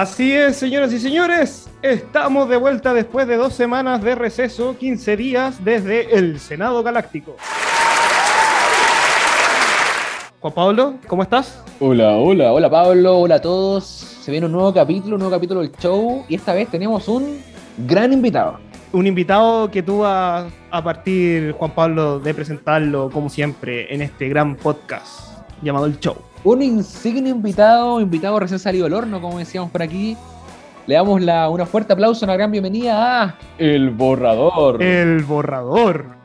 Así es, señoras y señores, estamos de vuelta después de dos semanas de receso, 15 días desde el Senado Galáctico. Juan Pablo, ¿cómo estás? Hola, hola, hola Pablo, hola a todos. Se viene un nuevo capítulo, un nuevo capítulo del show y esta vez tenemos un gran invitado. Un invitado que tú vas a partir, Juan Pablo, de presentarlo como siempre en este gran podcast llamado El Show. Un insigne invitado, invitado recién salido del horno, como decíamos por aquí. Le damos la, una fuerte aplauso, una gran bienvenida a El Borrador. El Borrador.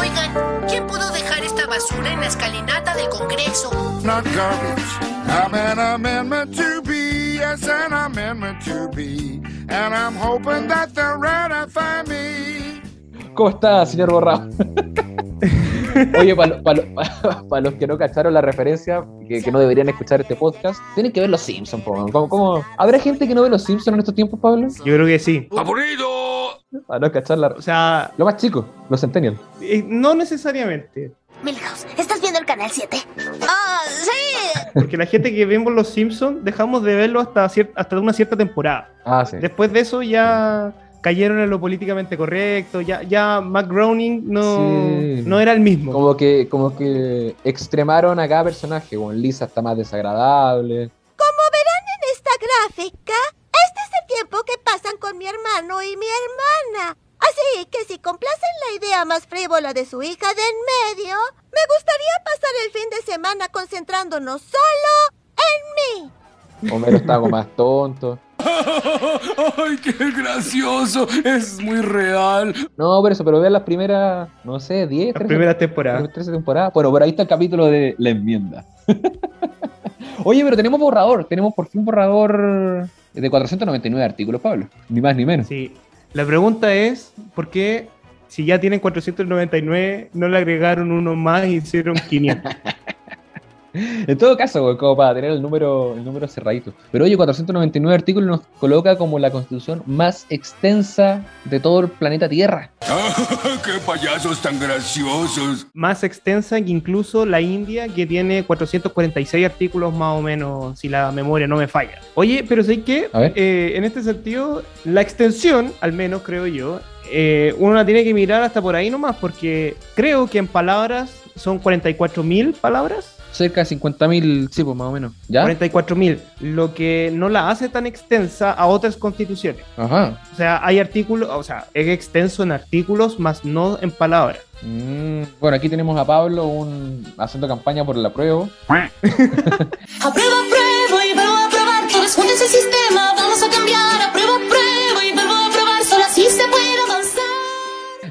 Oigan, ¿quién pudo dejar esta basura en la escalinata del Congreso? not garbage. I'm an amendment to be, yes, an amendment to be. And I'm hoping that they'll ratify me. ¿Cómo está, señor Borrado? Oye, para los que no cacharon la referencia, que, que no deberían escuchar este podcast, tienen que ver Los Simpsons, po. ¿Cómo, cómo- ¿Habrá gente que no ve Los Simpsons en estos tiempos, Pablo? Yo creo que sí. ¡Aburrido! Para no cachar la... O sea, Lo más chico, los Centennial. eh, no necesariamente. Milhouse, ¿estás viendo el canal 7? ¡Ah, sí! Porque la gente que vemos Los Simpsons dejamos de verlo hasta, cier- hasta una cierta temporada. Ah, sí. Después de eso ya cayeron en lo políticamente correcto. Ya, ya Matt Groening no, Sí. no era el mismo. Como que, como que extremaron a cada personaje. Bueno, Lisa está más desagradable. Como verán en esta gráfica, este es el tiempo que pasan con mi hermano y mi hermana. Así que si complacen la idea más frívola de su hija de en medio, me gustaría pasar el fin de semana concentrándonos solo en mí. Homero está algo más tonto. ¡Ay, qué gracioso! Es muy real. No, pero eso, pero vean las primeras, no sé, 10, Las 13, primeras temporadas. 13 temporadas. Bueno, por ahí está el capítulo de la enmienda. Oye, pero tenemos borrador, tenemos por fin borrador de 499 artículos, Pablo. Ni más ni menos. Sí. La pregunta es, ¿por qué si ya tienen 499 no le agregaron uno más y hicieron 500? En todo caso, güey, como para tener el número, el número cerradito. Pero oye, 499 artículos nos coloca como la constitución más extensa de todo el planeta Tierra. ¡Qué payasos tan graciosos! más extensa que incluso la India, que tiene 446 artículos más o menos, si la memoria no me falla. Oye, pero sé que ver. en este sentido, la extensión, al menos creo yo, eh, uno la tiene que mirar hasta por ahí nomás, porque creo que en palabras son 44.000 palabras. Cerca de 50.000, sí, pues más o menos. ¿Ya? 44.000, lo que no la hace tan extensa a otras constituciones. Ajá. O sea, hay artículos, o sea, es extenso en artículos, más no en palabras. Mm, bueno, aquí tenemos a Pablo un, haciendo campaña por la prueba. Aprueba, apruebo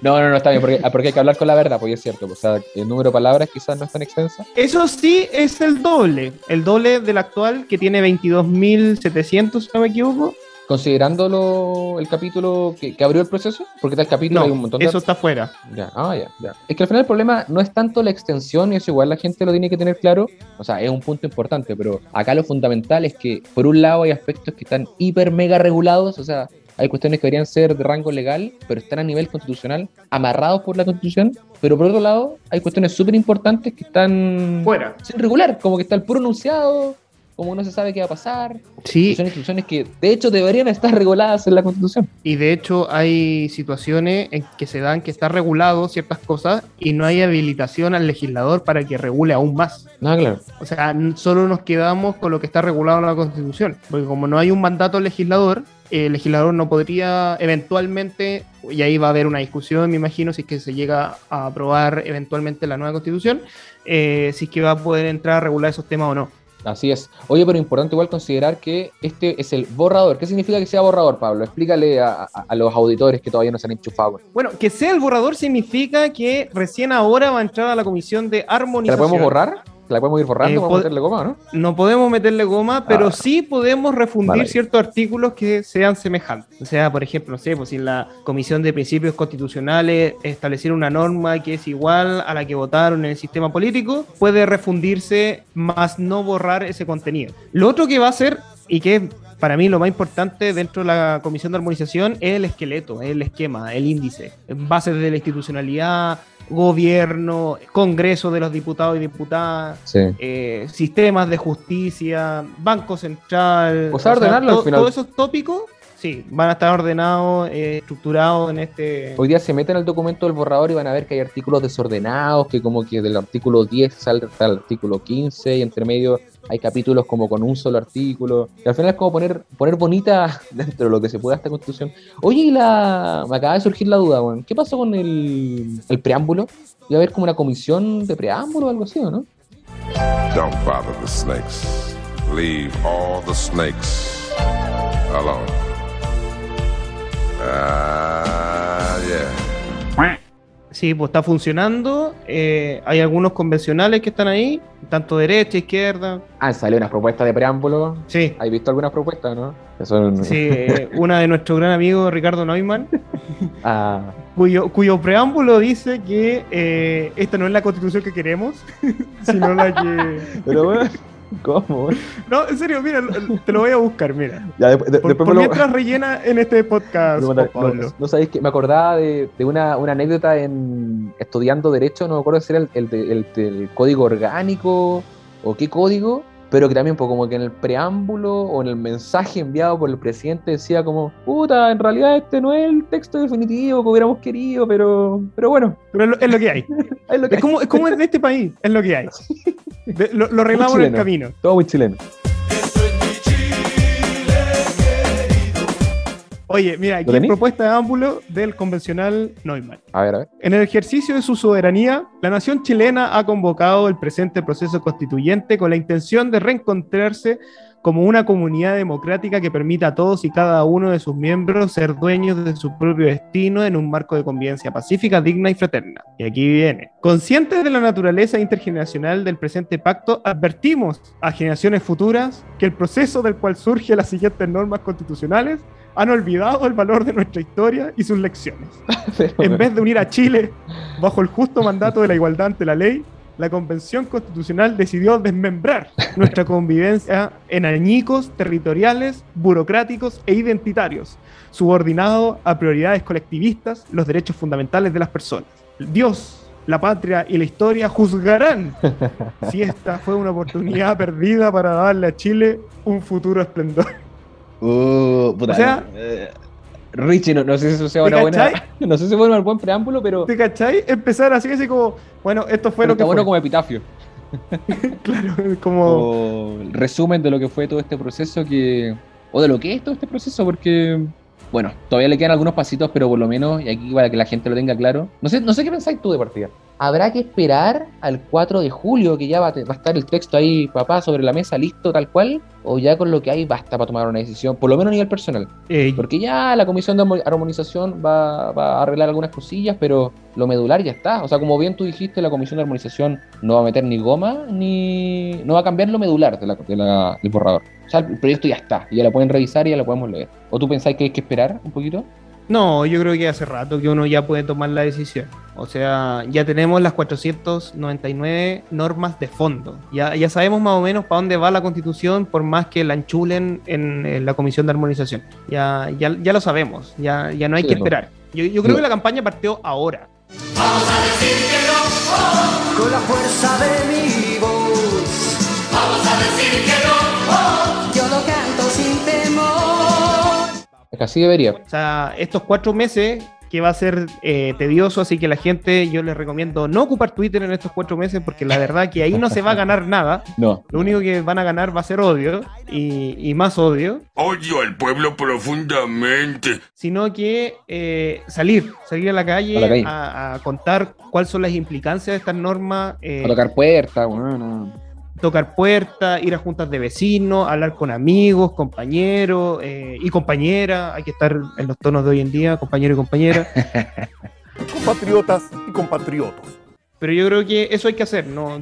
No, no, no, está bien, porque, ah, porque hay que hablar con la verdad, pues es cierto. pues, O sea, el número de palabras quizás no es tan extensa. Eso sí es el doble, el doble del actual que tiene 22.700, si no me equivoco. Considerando lo- el capítulo que, que abrió el proceso, porque está el capítulo No, hay un montón de... eso está fuera. Ya, ah, ya, ya. Es que al final el problema no es tanto la extensión, y eso igual la gente lo tiene que tener claro. O sea, es un punto importante, pero acá lo fundamental es que, por un lado, hay aspectos que están hiper mega regulados, o sea, hay cuestiones que deberían ser de rango legal, pero están a nivel constitucional, amarrados por la constitución. Pero por otro lado, hay cuestiones súper importantes que están Fuera. sin regular, como que está el puro enunciado, como no se sabe qué va a pasar. Y Sí, son instituciones que, de hecho, deberían estar reguladas en la constitución. y de hecho hay situaciones en que se dan que está regulado ciertas cosas y no hay habilitación al legislador para que regule aún más. Ah, claro. O sea, solo nos quedamos con lo que está regulado en la Constitución. Porque como no hay un mandato legislador, el legislador no podría eventualmente, y ahí va a haber una discusión, me imagino, si es que se llega a aprobar eventualmente la nueva Constitución, eh, si es que va a poder entrar a regular esos temas o no. Así es. Oye, pero importante igual considerar que este es el borrador. ¿Qué significa que sea borrador, Pablo? Explícale a, a- a los auditores que todavía no se han enchufado. Bueno, que sea el borrador significa que recién ahora va a entrar a la comisión de ¿Que la armonización. podemos borrar? ¿Que la podemos ir borrando? Eh, ¿Podemos pod- meterle goma, no? No podemos meterle goma, pero Ah. sí podemos refundir Vale. ciertos artículos que sean semejantes. O sea, por ejemplo, no sé, pues si la Comisión de Principios Constitucionales estableciera una norma que es igual a la que votaron en el sistema político, puede refundirse, más no borrar ese contenido. Lo otro que va a hacer, y que es para mí lo más importante dentro de la Comisión de Armonización, es el esqueleto, es el esquema, el índice, bases de la institucionalidad, gobierno, Congreso de los diputados y diputadas, Sí. eh, sistemas de justicia, Banco Central. O sea, ordenarlo al to- final. Todos esos tópicos, sí, van a estar ordenados, eh, estructurados en este. Hoy día se meten al documento del borrador y van a ver que hay artículos desordenados, que como que del artículo 10 sale hasta el artículo 15 y entre medio hay capítulos como con un solo artículo. Y al final es como poner, poner bonita dentro de lo que se pueda esta constitución. Oye, y la... me acaba de surgir la duda, weón. ¿Qué pasó con el, el preámbulo? ¿Iba a haber como una comisión de preámbulo o algo así, o no? Don't bother the snakes. Leave all the snakes alone. Ah, yeah. Sí, pues está funcionando. eh, hay algunos convencionales que están ahí, tanto derecha, izquierda. Ah, salió unas propuestas de preámbulo. Sí, ¿Has visto algunas propuestas, no? Son... sí. eh, una de nuestro gran amigo Ricardo Neumann, Ah, cuyo, cuyo preámbulo dice que eh, esta no es la constitución que queremos, sino la que. pero bueno, ¿cómo? No, en serio, mira, te lo voy a buscar, mira. Ya, de- de- Por, lo- mientras rellena en este podcast, No, no, Pablo. no, no sabéis que me acordaba de, de una, una anécdota en estudiando Derecho, no me acuerdo si era el, código orgánico o qué código, pero que también pues, como que en el preámbulo o en el mensaje enviado por el presidente decía como, puta, en realidad este no es el texto definitivo que hubiéramos querido, pero, pero bueno, Pero es lo, es lo que hay. es lo que Es como, es como en este país, es lo que hay. De- lo, lo arreglamos en el camino. todo muy chileno. Oye, mira, aquí ¿Lo tení? propuesta de ámbulo del convencional Neumann. A ver, a ver. En el ejercicio de su soberanía, la nación chilena ha convocado el presente proceso constituyente con la intención de reencontrarse como una comunidad democrática que permita a todos y cada uno de sus miembros ser dueños de su propio destino en un marco de convivencia pacífica, digna y fraterna. Y aquí viene. Conscientes de la naturaleza intergeneracional del presente pacto, advertimos a generaciones futuras que el proceso del cual surge las siguientes normas constitucionales han olvidado el valor de nuestra historia y sus lecciones. En vez de unir a Chile bajo el justo mandato de la igualdad ante la ley, la Convención Constitucional decidió desmembrar nuestra convivencia en añicos territoriales, burocráticos e identitarios, subordinado a prioridades colectivistas los derechos fundamentales de las personas. Dios, la patria y la historia juzgarán si esta fue una oportunidad perdida para darle a Chile un futuro esplendor. Uh, O sea- eh, Richie, no, no sé si eso sea ¿Te una buena. No sé si fue un buen preámbulo, pero. ¿Te cachai? Empezar así, así como, bueno, esto fue pero lo que está bueno fue. como epitafio. Claro, como... O resumen de lo que fue todo este proceso que. O de lo que es todo este proceso, porque. Bueno, todavía le quedan algunos pasitos, pero por lo menos, y aquí para que la gente lo tenga claro. No sé, no sé qué pensáis tú de partida. ¿Habrá que esperar al 4 de julio, que ya va a, te- va a estar el texto ahí, papá, sobre la mesa, listo, tal cual? ¿O ya con lo que hay basta para tomar una decisión, por lo menos a nivel personal? Porque ya la comisión de armo- armonización va, va a arreglar algunas cosillas, pero lo medular ya está. O sea, como bien tú dijiste, la comisión de armonización no va a meter ni goma, ni. no va a cambiar lo medular de la- de la- del borrador. O sea, el proyecto ya está, y ya lo pueden revisar y ya lo podemos leer. ¿O tú pensáis que hay que esperar un poquito? No, yo creo que hace rato que uno ya puede tomar la decisión. O sea, ya tenemos las 499 normas de fondo. Ya, ya sabemos más o menos para dónde va la constitución, por más que la enchulen en, en la comisión de armonización. Ya, ya, ya lo sabemos, ya, ya no hay Sí, que no. esperar. Yo, yo creo No. que la campaña partió ahora. con la fuerza de mi voz. Vamos a decir que no. Así debería. O sea, estos cuatro meses que va a ser eh, tedioso, así que la gente, yo les recomiendo no ocupar Twitter en estos cuatro meses, porque la verdad que ahí no se va a ganar nada. No. Lo único que van a ganar va a ser odio y, y más odio, Odio al pueblo profundamente. sino que eh, salir, salir a la calle, A la calle. A, a contar cuáles son las implicancias de estas normas, eh, A tocar puertas, bueno. Tocar puertas, ir a juntas de vecinos, hablar con amigos, compañeros eh, y compañeras. Hay que estar en los tonos de hoy en día, compañero y compañera. compatriotas y compatriotos. Pero yo creo que eso hay que hacer, no,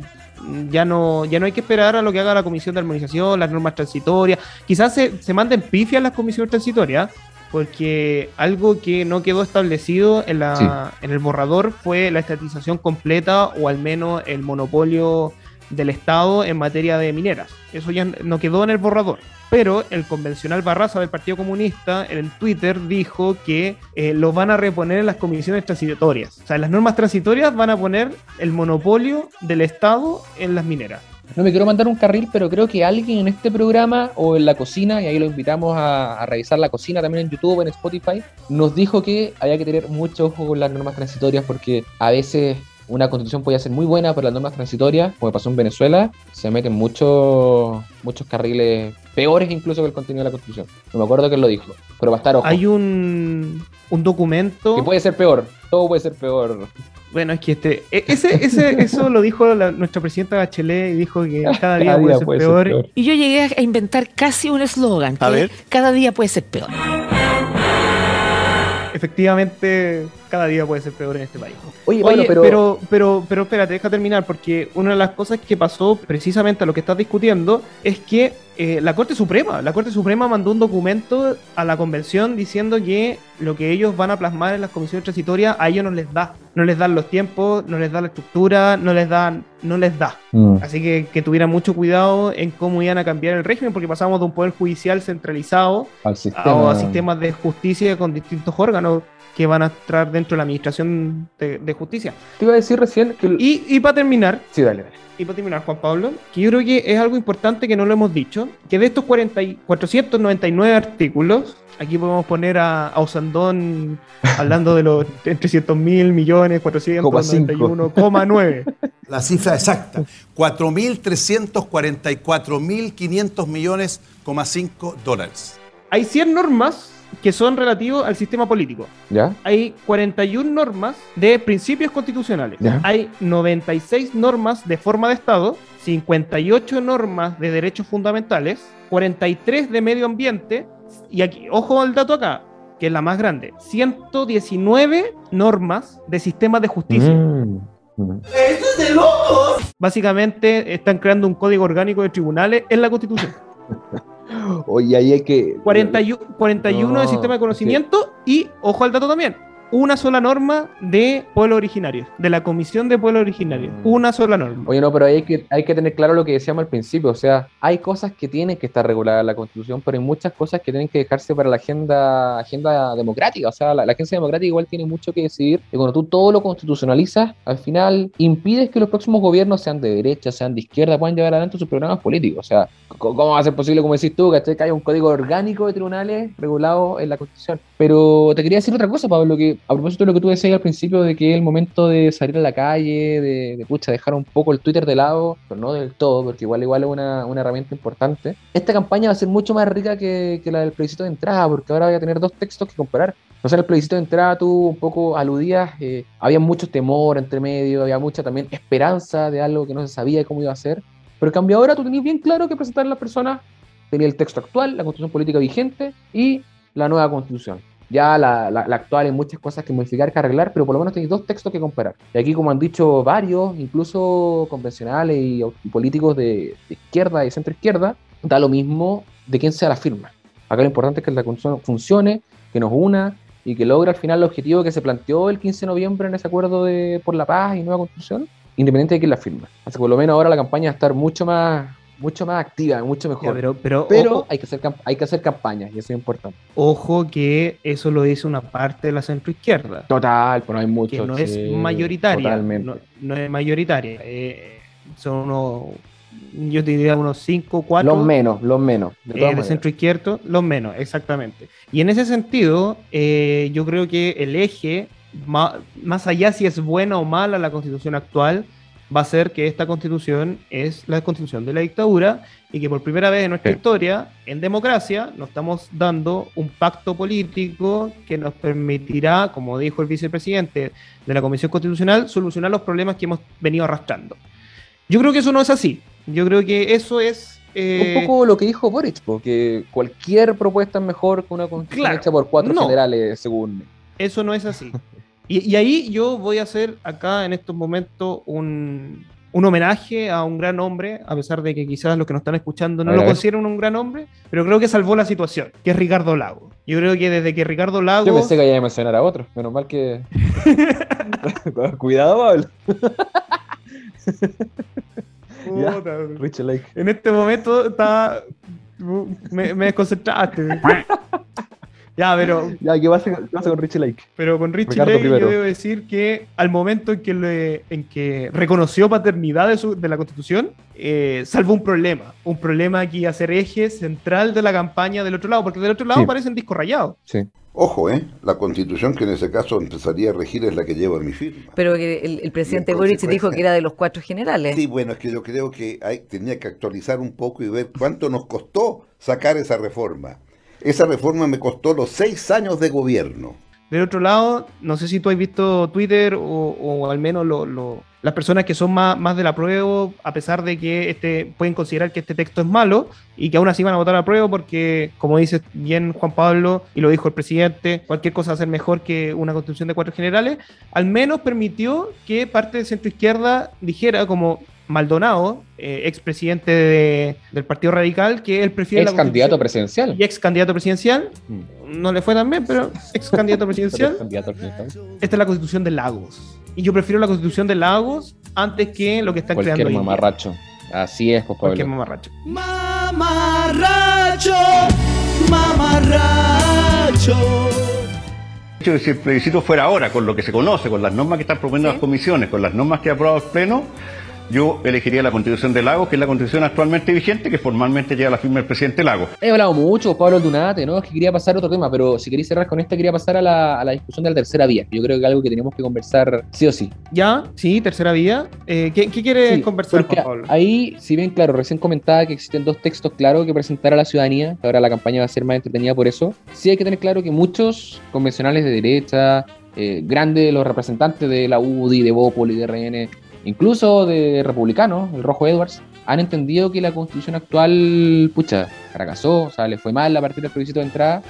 ya no, ya no hay que esperar a lo que haga la comisión de armonización, las normas transitorias. Quizás se, se manden pifias las comisiones transitorias, porque algo que no quedó establecido en, la, Sí. en el borrador fue la estatización completa o al menos el monopolio del Estado en materia de mineras. Eso ya no quedó en el borrador. Pero el convencional Barraza del Partido Comunista en Twitter dijo que eh, lo van a reponer en las comisiones transitorias. O sea, en las normas transitorias van a poner el monopolio del Estado en las mineras. No me quiero mandar un carril, pero creo que alguien en este programa o en la cocina, y ahí lo invitamos a, a revisar la cocina también en YouTube, en Spotify, nos dijo que había que tener mucho ojo con las normas transitorias porque a veces una constitución puede ser muy buena, pero las normas transitorias, como pasó en Venezuela, se meten muchos muchos carriles peores incluso que el contenido de la constitución. No me acuerdo quién lo dijo, pero va a estar ojo. Hay un, un documento. Que puede ser peor, todo puede ser peor. Bueno, es que este, e- ese, ese, eso lo dijo la- nuestra presidenta Bachelet y dijo que cada día, puede, ser, peor. Y yo llegué a inventar casi un eslogan. Que ver. Cada día puede ser peor. Efectivamente, cada día puede ser peor en este país. Oye, Pablo, pero- pero, pero, pero espérate, deja terminar, porque una de las cosas que pasó precisamente a lo que estás discutiendo es que eh, la Corte Suprema, la Corte Suprema mandó un documento a la convención diciendo que lo que ellos van a plasmar en las comisiones transitorias a ellos no les da. No les dan los tiempos, no les da la estructura, no les dan, no les da. Mm. Así que que tuvieran mucho cuidado en cómo iban a cambiar el régimen, porque pasamos de un poder judicial centralizado Al a, sistema. a sistemas de justicia con distintos órganos que van a estar dentro de la administración de, de justicia. Te iba a decir recién que... Y, y para terminar, Sí, dale, dale. y para terminar, Juan Pablo, que yo creo que es algo importante que no lo hemos dicho, que de estos 40 y 499 artículos, aquí podemos poner a, a Osandón hablando de los 300 mil millones, 491,9. La cifra exacta, 4.344.500 millones, coma 5 dólares. Hay 100 normas que son relativos al sistema político. ¿Ya? Hay 41 normas de principios constitucionales. Ya. Hay 96 normas de forma de Estado, 58 normas de derechos fundamentales, 43 de medio ambiente, y aquí, ojo al dato acá, que es la más grande, 119 normas de sistemas de justicia. Mm. ¡Esto es de locos! Básicamente están creando un código orgánico de tribunales en la Constitución. Oye, ahí hay que... 41, 41 de No, sistema de conocimiento y, ojo al dato también, una sola norma de pueblos originarios, de la Comisión de Pueblos Originarios. Mm. Una sola norma. Oye, no, pero hay que, hay que tener claro lo que decíamos al principio. O sea, hay cosas que tienen que estar reguladas en la Constitución, pero hay muchas cosas que tienen que dejarse para la agenda, agenda democrática. O sea, la, la agencia democrática igual tiene mucho que decidir. Y cuando tú todo lo constitucionalizas, al final impides que los próximos gobiernos, sean de derecha, sean de izquierda, puedan llevar adelante sus programas políticos. O sea, ¿cómo va a ser posible, como decís tú, que haya un código orgánico de tribunales regulado en la Constitución? Pero te quería decir otra cosa, Pablo, que a propósito de lo que tú decías al principio, de que el momento de salir a la calle, de, de pucha, dejar un poco el Twitter de lado, pero no del todo, porque igual igual es una, una herramienta importante. Esta campaña va a ser mucho más rica que, que la del plebiscito de entrada, porque ahora voy a tener dos textos que comparar. No sé, en el plebiscito de entrada tú un poco aludías, eh, había mucho temor entre medio, había mucha también esperanza de algo que no se sabía cómo iba a ser. Pero en cambio ahora tú tenías bien claro que presentar a las personas tenía el texto actual, la constitución política vigente y la nueva constitución. Ya la, la- actual hay muchas cosas que modificar, que arreglar, pero por lo menos tenéis dos textos que comparar. Y aquí, como han dicho varios, incluso convencionales y, políticos de, izquierda y centro izquierda, da lo mismo de quién sea la firma. Acá lo importante es que la funcione, que nos una y que logre al final el objetivo que se planteó el 15 de noviembre en ese acuerdo de, por la paz y nueva constitución, independiente de quién la firma. Así que por lo menos ahora la campaña va a estar mucho más, mucho más activa, mucho mejor. Ya, pero pero, Pero ojo, hay, que hacer, hay que hacer campañas y eso es importante. ojo que eso lo dice una parte de la centroizquierda, Total, pero no hay mucho. que no es sí, mayoritaria. Totalmente. No, no es mayoritaria. eh, son unos, yo diría unos 5, 4. los menos, los menos. De eh, de maneras. centro izquierdo, los menos, exactamente. Y en ese sentido, eh, yo creo que el eje, ma- más allá si es buena o mala la constitución actual, va a ser que esta constitución es la constitución de la dictadura y que por primera vez en nuestra Sí. historia, en democracia, nos estamos dando un pacto político que nos permitirá, como dijo el vicepresidente de la Comisión Constitucional, solucionar los problemas que hemos venido arrastrando. Yo creo que eso no es así. Yo creo que eso es... eh, Un poco lo que dijo Boric, porque cualquier propuesta es mejor que una constitución Claro, hecha por cuatro no. generales, según. Eso no es así. Y, y ahí yo voy a hacer acá en estos momentos un, un homenaje a un gran hombre, a pesar de que quizás los que nos están escuchando no lo consideran un gran hombre, pero creo que salvó la situación, que es Ricardo Lago. Yo creo que desde que Ricardo Lago... Yo pensé que iba a mencionar a otro, menos mal que. Cuidado, Pablo. Puta, Rich Lake. en este momento está. Me, me desconcentraste. ya, pero Ya, ¿qué pasa, qué pasa con Rich Lake? Pero con Richie Ricardo Lake yo debo decir que al momento en que, le- en que reconoció paternidad de, su- de la Constitución, eh, salvó un problema. Un problema que iba a ser eje central de la campaña del otro lado, porque del otro lado Sí. parece un disco rayado. Sí. Ojo, ¿eh? La constitución que en ese caso empezaría a regir es la que lleva mi firma. Pero que el, el presidente Boric dijo que era de los cuatro generales. Sí, bueno, es que yo creo que hay, tenía que actualizar un poco y ver cuánto nos costó sacar esa reforma. Esa reforma me costó los seis años de gobierno. Del otro lado, no sé si tú has visto Twitter o, al menos las personas que son más, más de la prueba, a pesar de que este, pueden considerar que este texto es malo y que aún así van a votar a prueba porque, como dice bien Juan Pablo y lo dijo el presidente, cualquier cosa va a ser mejor que una constitución de cuatro generales, al menos permitió que parte de centro izquierda dijera como Maldonado, eh, expresidente de- del Partido Radical, que él prefiere Ex la candidato presidencial. y ex candidato presidencial. No le fue tan bien, pero ex candidato presidencial. Esta es la constitución de Lagos. Y yo prefiero la constitución de Lagos antes que lo que están Cualquier creando hoy día. mamarracho. Así es, pues, Cualquier Pablo. mamarracho. Mamarracho, mamarracho. si el plebiscito fuera ahora, con lo que se conoce, con las normas que están proponiendo las comisiones, con las normas que ha aprobado el Pleno, yo elegiría la constitución de Lagos, que es la constitución actualmente vigente, que formalmente lleva la firma del presidente Lagos. He hablado mucho, Pablo Aldunate, ¿no? Es que quería pasar a otro tema, pero si queréis cerrar con este, quería pasar a la, a la discusión de la tercera vía. que Yo creo que es algo que tenemos que conversar sí o sí. Ya, sí, tercera vía. Eh, ¿qué, qué quieres Sí, conversar, Juan Pablo? ahí, si bien, claro, recién comentaba que existen dos textos claros que presentar a la ciudadanía, que ahora la campaña va a ser más entretenida por eso, sí hay que tener claro que muchos convencionales de derecha, eh, grandes los representantes de la UDI, de Bópoli, de RN, incluso de republicanos, el Rojo Edwards, han entendido que la constitución actual, pucha, fracasó, o sea, le fue mal a partir del plebiscito de entrada,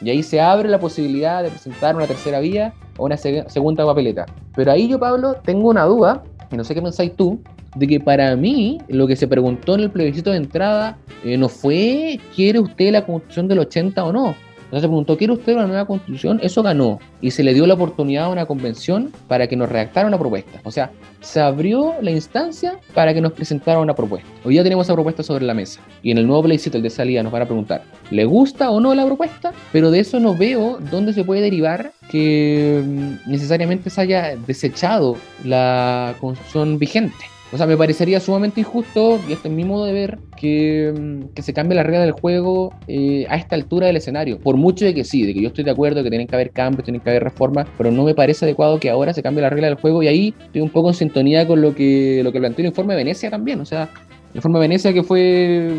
y ahí se abre la posibilidad de presentar una tercera vía o una seg- segunda papeleta. Pero ahí yo, Pablo, tengo una duda, y no sé qué pensáis tú, de que para mí lo que se preguntó en el plebiscito de entrada eh, no fue ¿quiere usted la constitución del 80 o no? Sea, se preguntó ¿quiere usted una nueva constitución? Eso ganó. Y se le dio la oportunidad a una convención para que nos redactara una propuesta. O sea, se abrió la instancia para que nos presentara una propuesta. Hoy ya tenemos esa propuesta sobre la mesa. Y en el nuevo plebiscito, el de salida, nos van a preguntar ¿le gusta o no la propuesta? Pero de eso no veo dónde se puede derivar que mm, necesariamente se haya desechado la constitución vigente. O sea, me parecería sumamente injusto, y este es mi modo de ver, que, mm, que se cambie la regla del juego eh, a esta altura del escenario. Por mucho de que sí, de que yo estoy de acuerdo, que tienen que haber cambios, tienen que haber reformas, pero no me parece adecuado que ahora se cambie la regla del juego y ahí estoy un poco en sintonía con lo que, lo que planteó el informe de Venecia también. O sea, el informe de Venecia que fue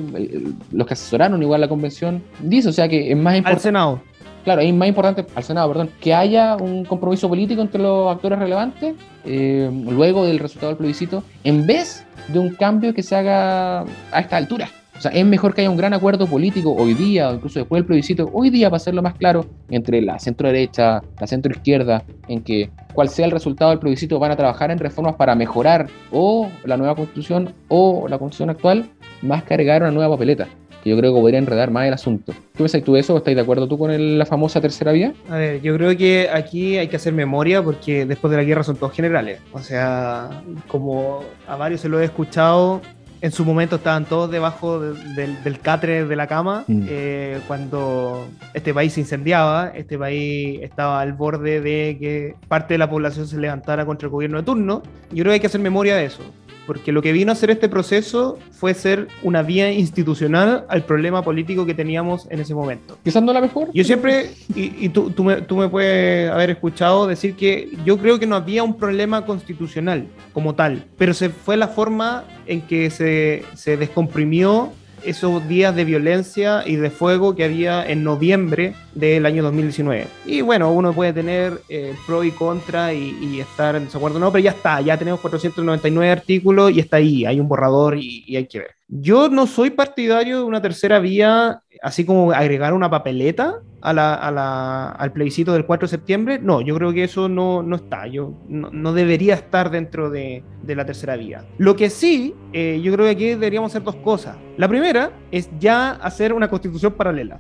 los que asesoraron igual la convención, dice, o sea, que es más Al importante... Senado. Claro, es más importante al Senado, perdón, que haya un compromiso político entre los actores relevantes eh, luego del resultado del plebiscito, en vez de un cambio que se haga a esta altura. O sea, es mejor que haya un gran acuerdo político hoy día, o incluso después del plebiscito, hoy día, para hacerlo más claro, entre la centro derecha, la centro izquierda, en que cual sea el resultado del plebiscito, van a trabajar en reformas para mejorar o la nueva constitución o la constitución actual, más que agregar una nueva papeleta que yo creo que podría enredar más el asunto. ¿Qué pensás tú de eso? ¿Estás de acuerdo tú con el- la famosa tercera vía? A ver, yo creo que aquí hay que hacer memoria porque después de la guerra son todos generales. O sea, como a varios se lo he escuchado, en su momento estaban todos debajo de- del, del catre de la cama Mm. eh, cuando este país se incendiaba, este país estaba al borde de que parte de la población se levantara contra el gobierno de turno. Yo creo que hay que hacer memoria de eso. Porque lo que vino a hacer este proceso fue ser una vía institucional al problema político que teníamos en ese momento. Quizás no la mejor. Yo siempre, y, y tú, tú, me, tú me puedes haber escuchado decir que yo creo que no había un problema constitucional como tal, pero se fue la forma en que se, se descomprimió esos días de violencia y de fuego que había en noviembre del año 2019. Y bueno, uno puede tener eh, pro y contra y, y estar en desacuerdo, no, pero ya está, ya tenemos 499 artículos y está ahí, hay un borrador y, y hay que ver. Yo no soy partidario de una tercera vía, así como agregar una papeleta a la, a la- al plebiscito del 4 de septiembre. No, yo creo que eso no, no está, yo, no, no debería estar dentro de, de la tercera vía. Lo que sí, eh, yo creo que aquí deberíamos hacer dos cosas. La primera es ya hacer una constitución paralela.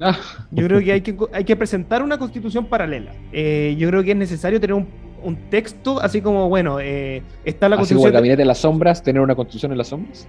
Yo creo que hay que, hay que presentar una constitución paralela. Eh, yo creo que es necesario tener un, un texto así como, bueno, eh, está la Así como constitución. el gabinete de las sombras, tener una constitución en las sombras.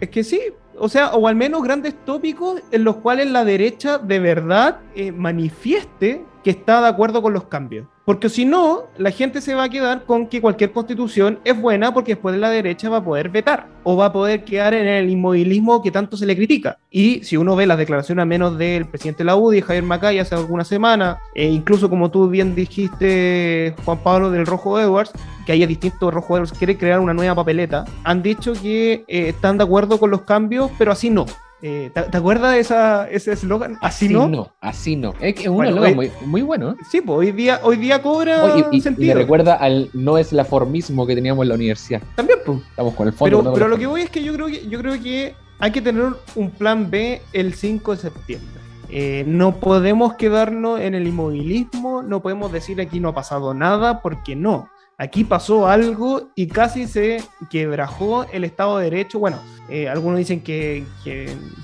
Es que sí, o sea, o al menos grandes tópicos en los cuales la derecha de verdad eh, manifieste que está de acuerdo con los cambios. Porque si no, la gente se va a quedar con que cualquier constitución es buena porque después la derecha va a poder vetar o va a poder quedar en el inmovilismo que tanto se le critica. Y si uno ve las declaraciones al menos del presidente de la UDI, Javier Macay, hace algunas semanas, e incluso como tú bien dijiste, Juan Pablo del Rojo Edwards, que haya distintos Rojo Edwards, quiere crear una nueva papeleta, han dicho que eh, están de acuerdo con los cambios, pero así no. Eh, ¿te, te acuerdas de esa, ese eslogan? Así, Así no. no, así no. Es que es un eslogan hoy- muy, muy bueno. ¿eh? Sí, pues hoy día, hoy día cobra Oye, y- y, me sentido. recuerda al no es la formismo que teníamos en la universidad. También, pues. Estamos con el fondo. Pero, no lo que voy es que yo creo que yo creo que hay que tener un plan B el 5 de septiembre. Eh, no podemos quedarnos en el inmovilismo, no podemos decir aquí no ha pasado nada, porque no. Aquí pasó algo y casi se quebrajó el Estado de Derecho. Bueno, eh, algunos dicen que,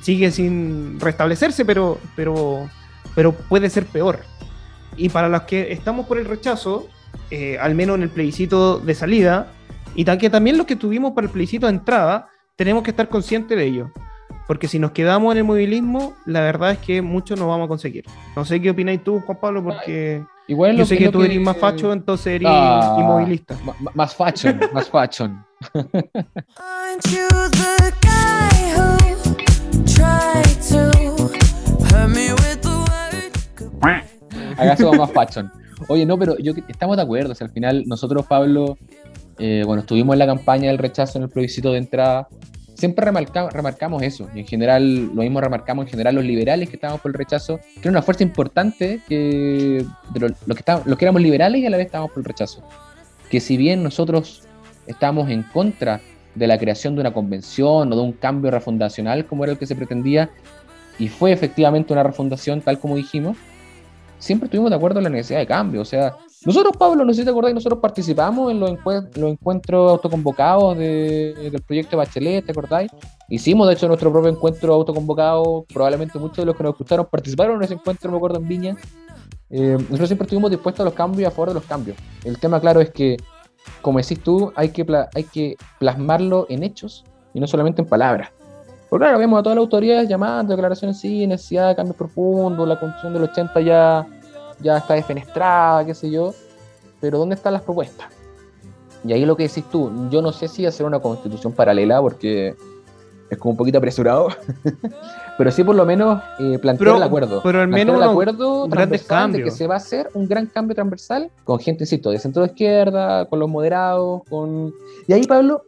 sigue sin restablecerse, pero, pero, puede ser peor. Y para los que estamos por el rechazo, eh, al menos en el plebiscito de salida, y también los que tuvimos para el plebiscito de entrada, tenemos que estar conscientes de ello. Porque si nos quedamos en el movilismo, la verdad es que mucho no vamos a conseguir. No sé qué opináis tú, Juan Pablo, porque Igual yo lo sé que- tú eres más facho, entonces eres Ah, inmovilista. Más fashion, más fashion. Acá somos más fashion. Oye, no, pero yo estamos de acuerdo. O sea, al final, nosotros, Pablo, eh, bueno, estuvimos en la campaña del rechazo en el plebiscito de entrada. Siempre remarca- remarcamos eso. Y en general, lo mismo remarcamos en general los liberales que estábamos por el rechazo, que era una fuerza importante que, de lo- los que estábamos- los que éramos liberales y a la vez estábamos por el rechazo. Que si bien nosotros estábamos en contra de la creación de una convención o de un cambio refundacional como era el que se pretendía, y fue efectivamente una refundación tal como dijimos, siempre estuvimos de acuerdo en la necesidad de cambio. O sea, nosotros, Pablo, no sé si te acordás, nosotros participamos en los, encue- los encuentros autoconvocados de- del proyecto Bachelet, ¿te acordáis? Hicimos, de hecho, nuestro propio encuentro autoconvocado. Probablemente muchos de los que nos escucharon participaron en ese encuentro, me acuerdo, en Viña. Eh, nosotros siempre estuvimos dispuestos a los cambios y a favor de los cambios. El tema, claro, es que, como decís tú, hay que, hay que plasmarlo en hechos y no solamente en palabras. Porque claro, vemos a todas las autoridades llamando, declaraciones sí, necesidad de cambios profundos, la constitución del 80 ya, ya está defenestrada, qué sé yo, pero ¿dónde están las propuestas? Y ahí lo que decís tú, yo no sé si hacer una constitución paralela porque es como un poquito apresurado, pero sí por lo menos eh, plantear Pero- el acuerdo. pero al Plantear menos el unos acuerdo grandes transversal de que se va a hacer un gran cambio transversal con gente, insisto, de centro de izquierda, con los moderados, con... Y ahí, Pablo,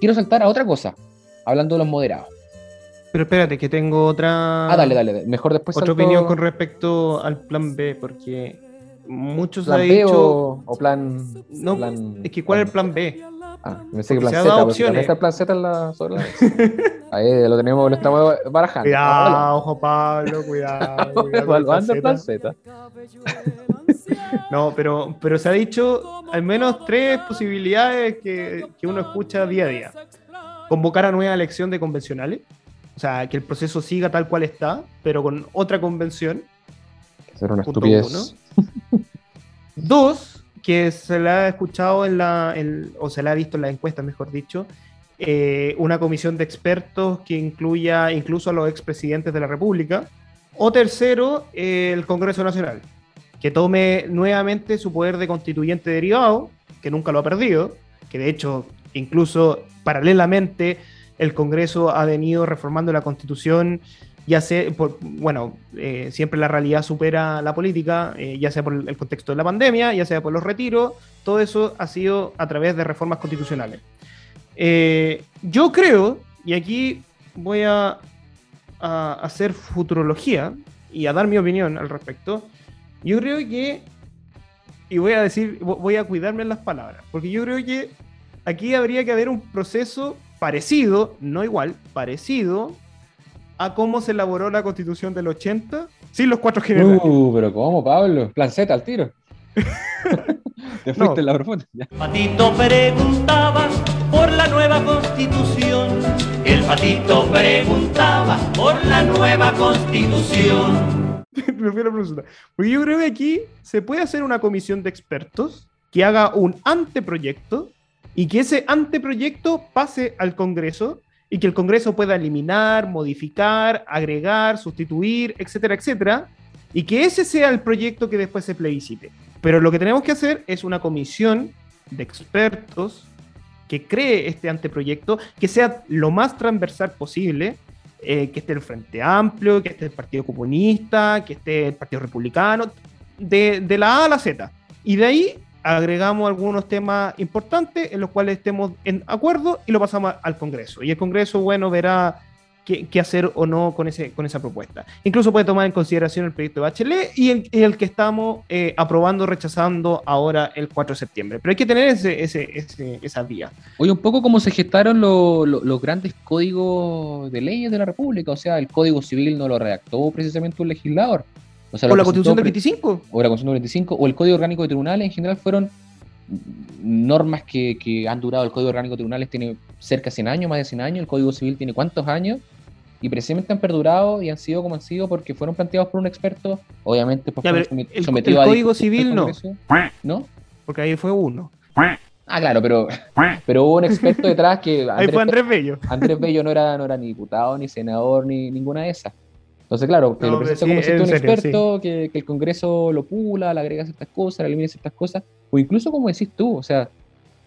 quiero saltar a otra cosa, hablando de los moderados. Pero espérate, que tengo otra. Ah, dale, dale, mejor después Otra salto- opinión con respecto al plan B, porque muchos ¿Plan han B dicho. o, o plan, No, plan- es que ¿cuál es el plan B? Ah, que plan se Z, dado porque también opciones. está el plan Z en la, sobre la. Ahí lo tenemos, lo estamos barajando. Cuidado, Juan Pablo, cuidado. cuidado el plan. Z. No, pero, pero se ha dicho al menos tres posibilidades que, que uno escucha día a día. Convocar a nueva elección de convencionales. O sea, que el proceso siga tal cual está, pero con otra convención. Ser una estupidez. uno. Dos, que se la ha escuchado en la, en- o se la ha visto en la encuesta, mejor dicho, eh, una comisión de expertos que incluya incluso a los expresidentes de la República. O tercero, eh, el Congreso Nacional, que tome nuevamente su poder de constituyente derivado, que nunca lo ha perdido, que de hecho incluso paralelamente el Congreso ha venido reformando la Constitución, ya sea, por, bueno, eh, siempre la realidad supera la política, eh, ya sea por el contexto de la pandemia, ya sea por los retiros, todo eso ha sido a través de reformas constitucionales. Eh, yo creo, y aquí voy a, a hacer futurología y a dar mi opinión al respecto, yo creo que, y voy a decir, vo- voy a cuidarme en las palabras, porque yo creo que aquí habría que haber un proceso parecido, no igual, parecido a cómo se elaboró la constitución del 80, sin los cuatro generales. Uh, pero ¿cómo, Pablo? Plan Z al tiro. Te fuiste No. en la profunda. Ya. Patito preguntaba por la nueva constitución. El patito preguntaba por la nueva constitución. prefiero la consulta. Porque yo creo que aquí se puede hacer una comisión de expertos que haga un anteproyecto y que ese anteproyecto pase al Congreso y que el Congreso pueda eliminar, modificar, agregar, sustituir, etcétera, etcétera, y que ese sea el proyecto que después se plebiscite. Pero lo que tenemos que hacer es una comisión de expertos que cree este anteproyecto, que sea lo más transversal posible, eh, que esté el Frente Amplio, que esté el Partido Comunista, que esté el Partido Republicano, de, de la A a la Z. Y de ahí agregamos algunos temas importantes en los cuales estemos en acuerdo y lo pasamos al Congreso. Y el Congreso, bueno, verá qué, hacer o no con, ese, con esa propuesta. Incluso puede tomar en consideración el proyecto de Bachelet y el, que estamos eh, aprobando, rechazando ahora el 4 de septiembre. Pero hay que tener ese, ese, esa vía. Oye, un poco como se gestaron lo- lo- los grandes códigos de leyes de la República. O sea, el Código Civil no lo redactó precisamente un legislador. O, sea, O lo la Constitución del pre- 25. O la Constitución del 25, o el Código Orgánico de Tribunales en general fueron normas que, que han durado. El Código Orgánico de Tribunales tiene cerca de 100 años, más de 100 años. El Código Civil tiene cuántos años. Y precisamente han perdurado y han sido como han sido porque fueron planteados por un experto. Obviamente, pues Ya, fueron el, sometidos el Código Civil no. ¿No? Porque ahí fue uno. Ah, claro, pero, pero hubo un experto detrás que. Ahí fue Andrés Bello. Andrés Bello no era, no era ni diputado, ni senador, ni ninguna de esas. Entonces, claro, que No, lo sí, como si un serio, experto, que, que el Congreso lo pula, le agrega ciertas cosas, le elimina ciertas cosas, o incluso como decís tú, o sea,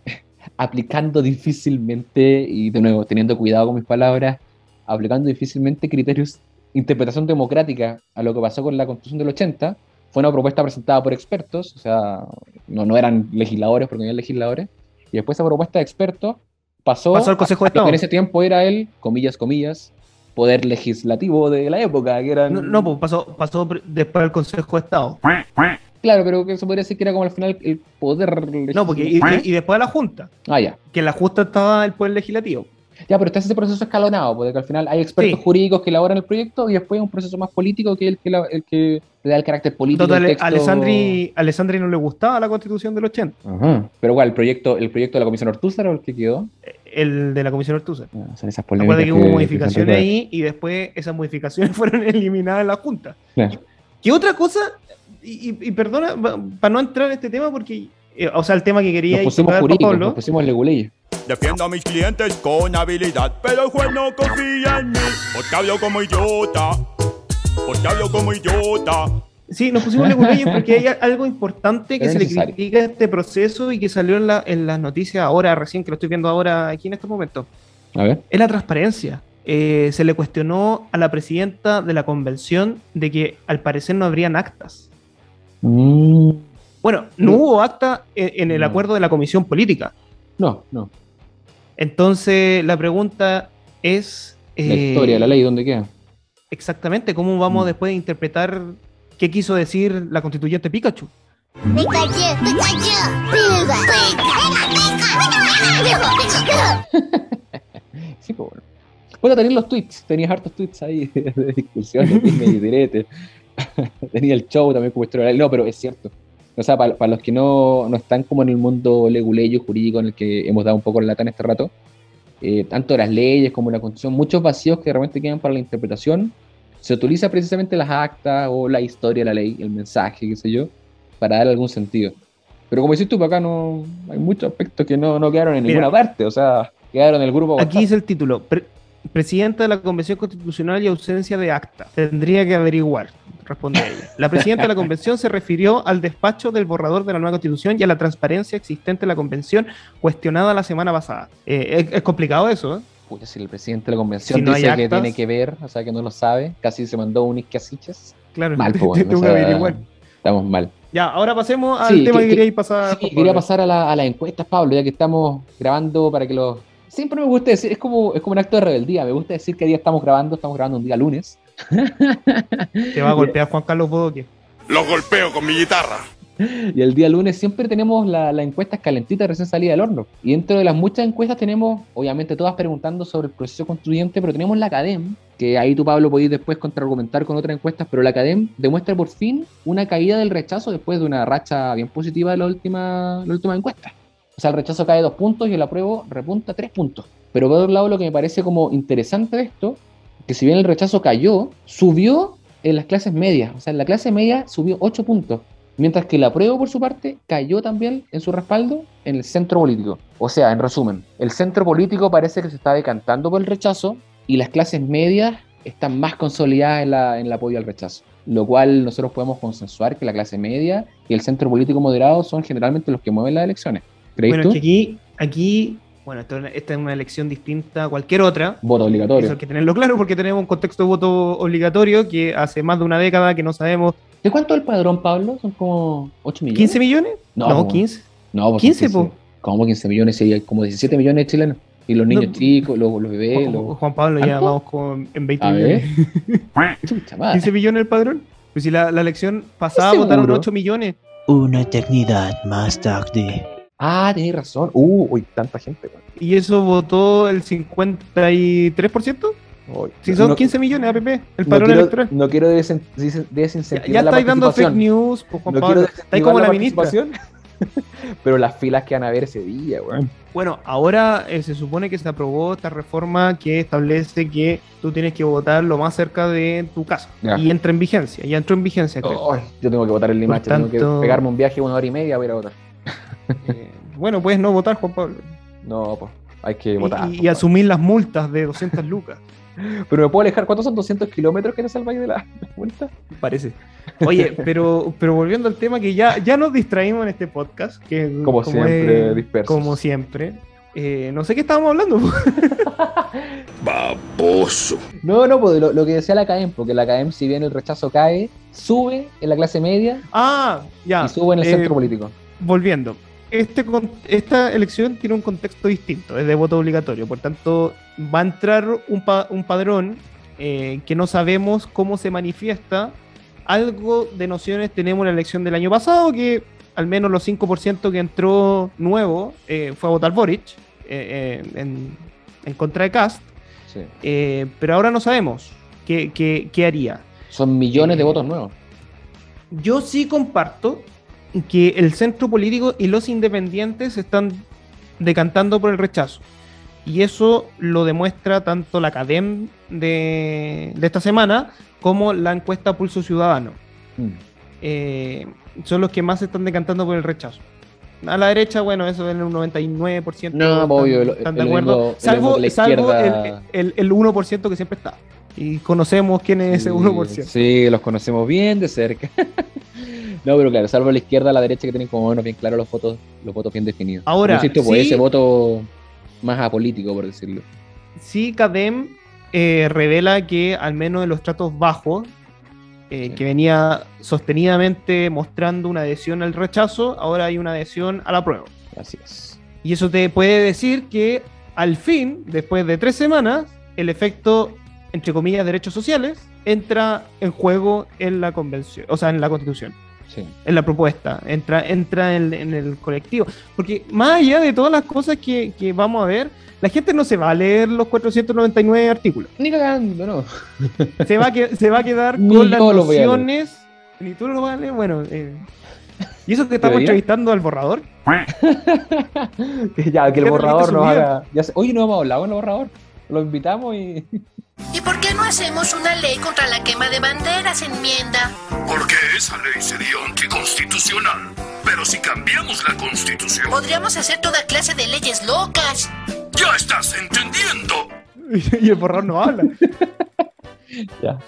aplicando difícilmente, y de nuevo, teniendo cuidado con mis palabras, aplicando difícilmente criterios, interpretación democrática a lo que pasó con la Constitución del 80, fue una propuesta presentada por expertos, o sea, no, no eran legisladores porque no eran legisladores, y después esa propuesta de expertos pasó, Pasó al Consejo de a lo que Estado. en ese tiempo era el, comillas, comillas, poder legislativo de la época, que eran... No, no, pues pasó, pasó después al Consejo de Estado. Claro, pero que se podría decir que era como al final el poder No, porque y, después a la Junta. Ah, ya. Que en la Junta estaba el Poder Legislativo. Ya, pero está ese proceso escalonado, porque al final hay expertos Sí. jurídicos que elaboran el proyecto y después hay un proceso más político que el que, la- el que le da el carácter político Total, al texto. Alessandri, Alessandri no le gustaba la Constitución del 80. Ajá. Pero igual, el proyecto, el proyecto de la Comisión Ortúzar o el que quedó. El de la Comisión Ortúzar. Ah, son esas Recuerda polémicas que hubo que modificaciones ahí y después esas modificaciones fueron eliminadas en la Junta. Claro. ¿Qué otra cosa? Y, y- y perdona, para no entrar en este tema, porque, eh, o sea, el tema que quería Nos pusimos tocar, jurídicos, Pablo, nos pusimos leguleyes. Defiendo a mis clientes con habilidad, pero el juez no confía en mí. Porque hablo como idiota. Porque hablo como idiota. Sí, nos pusimos leguleyes porque hay algo importante que Pero se le critica a este proceso y que salió en, la- en las noticias ahora, recién, que lo estoy viendo ahora aquí en este momento. A ver. Es la transparencia. Eh, se le cuestionó a la presidenta de la convención de que al parecer no habrían actas. Mm, Bueno, no hubo acta en, en el acuerdo de la comisión política. No, no. Entonces, la pregunta es... La eh, historia, la ley, ¿dónde queda? Exactamente, ¿cómo vamos después de interpretar qué quiso decir la constituyente Pikachu? Sí, bueno. Bueno, tenías los tweets, tenías hartos tweets ahí de discusiones, dime y direte. Tenía el show también como historia. No, pero es cierto. O sea, para, para los que no, no están como en el mundo leguleyo jurídico en el que hemos dado un poco la lata en este rato, eh, tanto las leyes como la constitución, muchos vacíos que realmente quedan para la interpretación, se utiliza precisamente las actas o la historia la ley, el mensaje, qué sé yo, para dar algún sentido. Pero como decís tú, acá no hay muchos aspectos que no, no quedaron en Mira. ninguna parte, o sea, quedaron en el grupo. Aquí dice el título, pre- presidenta de la Convención Constitucional y ausencia de acta. Tendría que averiguar, responde ella. La presidenta de la Convención se refirió al despacho del borrador de la nueva Constitución y a la transparencia existente en la Convención cuestionada la semana pasada. Eh, es, es complicado eso, ¿eh? Pucha, si el presidente de la convención Si no dice que tiene que ver, o sea, que no lo sabe, casi se mandó un isquiasiches. Claro, mal, pues, bueno, tengo o que sea. Estamos mal. Ya, ahora pasemos al Sí, tema que, que- queríais pasar. Sí, quería pasar a, la- a las encuestas, Pablo, ya que estamos grabando para que los... Siempre me gusta decir, es como, es como un acto de rebeldía, me gusta decir qué día estamos grabando, estamos grabando un día lunes. Te va a golpear Juan Carlos Bodoque. Los golpeo con mi guitarra. Y el día lunes siempre tenemos la, la encuesta calentita recién salida del horno. Y dentro de las muchas encuestas tenemos, obviamente, todas preguntando sobre el proceso constituyente, pero tenemos la CADEM, que ahí tú, Pablo, podéis después contraargumentar con otras encuestas, pero la CADEM demuestra por fin una caída del rechazo después de una racha bien positiva de la última, la última encuesta. O sea, el rechazo cae dos puntos y el apruebo repunta tres puntos. Pero por otro lado, lo que me parece como interesante de esto, que si bien el rechazo cayó, subió en las clases medias. O sea, en la clase media subió 8 puntos. Mientras que la prueba, por su parte, cayó también en su respaldo en el centro político. O sea, en resumen, el centro político parece que se está decantando por el rechazo y las clases medias están más consolidadas en, la, en el apoyo al rechazo. Lo cual nosotros podemos consensuar que la clase media y el centro político moderado son generalmente los que mueven las elecciones. ¿Crees Bueno, tú? es que aquí, aquí bueno, esto- esta es una elección distinta a cualquier otra. Voto obligatorio. Eso hay que tenerlo claro porque tenemos un contexto de voto obligatorio que hace más de una década que no sabemos. ¿De cuánto es el padrón, Pablo? Son como 8 millones. ¿15 millones? No, como- 15. No, pues 15, son po. ¿Cómo 15 millones? Sí, hay como 17 millones de chilenos. Y los niños No. chicos, los, los bebés. Juan, los- Juan Pablo, ya vamos con, en 20 A millones. Chucha madre. 15 millones el padrón. Pues si la, la elección pasada ¿Estás votaron seguro? 8 millones. Una eternidad más tarde. Ah, tenéis razón. Uh, uy, tanta gente. Y eso votó el 53%. Si son no- 15 millones, APP, el no padrón quiero, electoral. No quiero Ya, desincentivar ya la estáis dando fake news, pues, Juan No Pablo. Estáis como la, la ministra. Pero las filas que van a haber ese día, weón. Bueno, ahora eh, se supone que se aprobó esta reforma que establece que tú tienes que votar lo más cerca de tu casa. Ya. Y entra en vigencia, ya entró en vigencia, creo. Yo tengo que votar en Limache, tengo que pegarme un viaje de una hora y media para ir a votar. Eh, bueno, puedes no votar, Juan Pablo. No, pues, hay que votar. y, y asumir las multas de 200 lucas. Pero me puedo alejar, ¿cuántos son 200 kilómetros que no es el Valle de la Vuelta? Parece. Oye, pero, pero volviendo al tema que ya, ya nos distraímos en este podcast, que Como siempre, dispersos. Como siempre. Eh, no sé qué estábamos hablando. Baboso. No, no, pues lo, lo que decía la CAEM, porque la CAEM, si bien el rechazo cae, sube en la clase media ah, ya. y sube en el Eh, centro político. volviendo. Este, esta elección tiene un contexto distinto, es de voto obligatorio, por tanto va a entrar un, pa- un padrón eh, que no sabemos cómo se manifiesta. Algo de nociones tenemos en la elección del año pasado, que al menos los 5% que entró nuevo eh, fue a votar Boric eh, eh, en, en contra de Cast, Sí. pero ahora no sabemos qué, qué- qué haría. Son millones de votos nuevos. Yo sí comparto que el centro político y los independientes están decantando por el rechazo. Y eso lo demuestra tanto la CADEM de, de esta semana como la encuesta Pulso Ciudadano. Mm. Eh, son los que más se están decantando por el rechazo. A la derecha, bueno, eso es un 99%. No, están- obvio, están es de acuerdo. mismo- salvo la salvo el, el, el 1% que siempre está. Y conocemos quién es ese 1%. Sí, los conocemos bien de cerca. no, pero claro, salvo la izquierda, la derecha que tienen como menos bien claro los votos, los votos bien definidos. Ahora, Yo insisto, pues sí- ese voto más apolítico, por decirlo. sí CADEM eh, revela que al menos en los tratos bajos, eh, que venía sostenidamente mostrando una adhesión al rechazo, ahora hay una adhesión a la prueba. Así es. Y eso te puede decir que al fin, después de tres semanas, el efecto, entre comillas, derechos sociales, entra en juego en la convención, o sea, en la constitución Sí. en la propuesta, entra, entra en, en el colectivo. Porque más allá de todas las cosas que, que vamos a ver, la gente no se va a leer los 499 artículos. Ni cagando, no. Se va a, que- se va a quedar Ni con las nociones. Ni tú lo vas a leer, bueno. eh, y eso que estamos ¿Debería? entrevistando al borrador. ya, que el borrador nos haga. Ya Oye, no hemos hablado con el borrador. Lo invitamos y. ¿Y por qué no hacemos una ley contra la quema de banderas, enmienda? Porque esa ley sería anticonstitucional. Pero si cambiamos la constitución, Podríamos hacer toda clase de leyes locas. ya estás entendiendo. y el borrador no habla. Ya.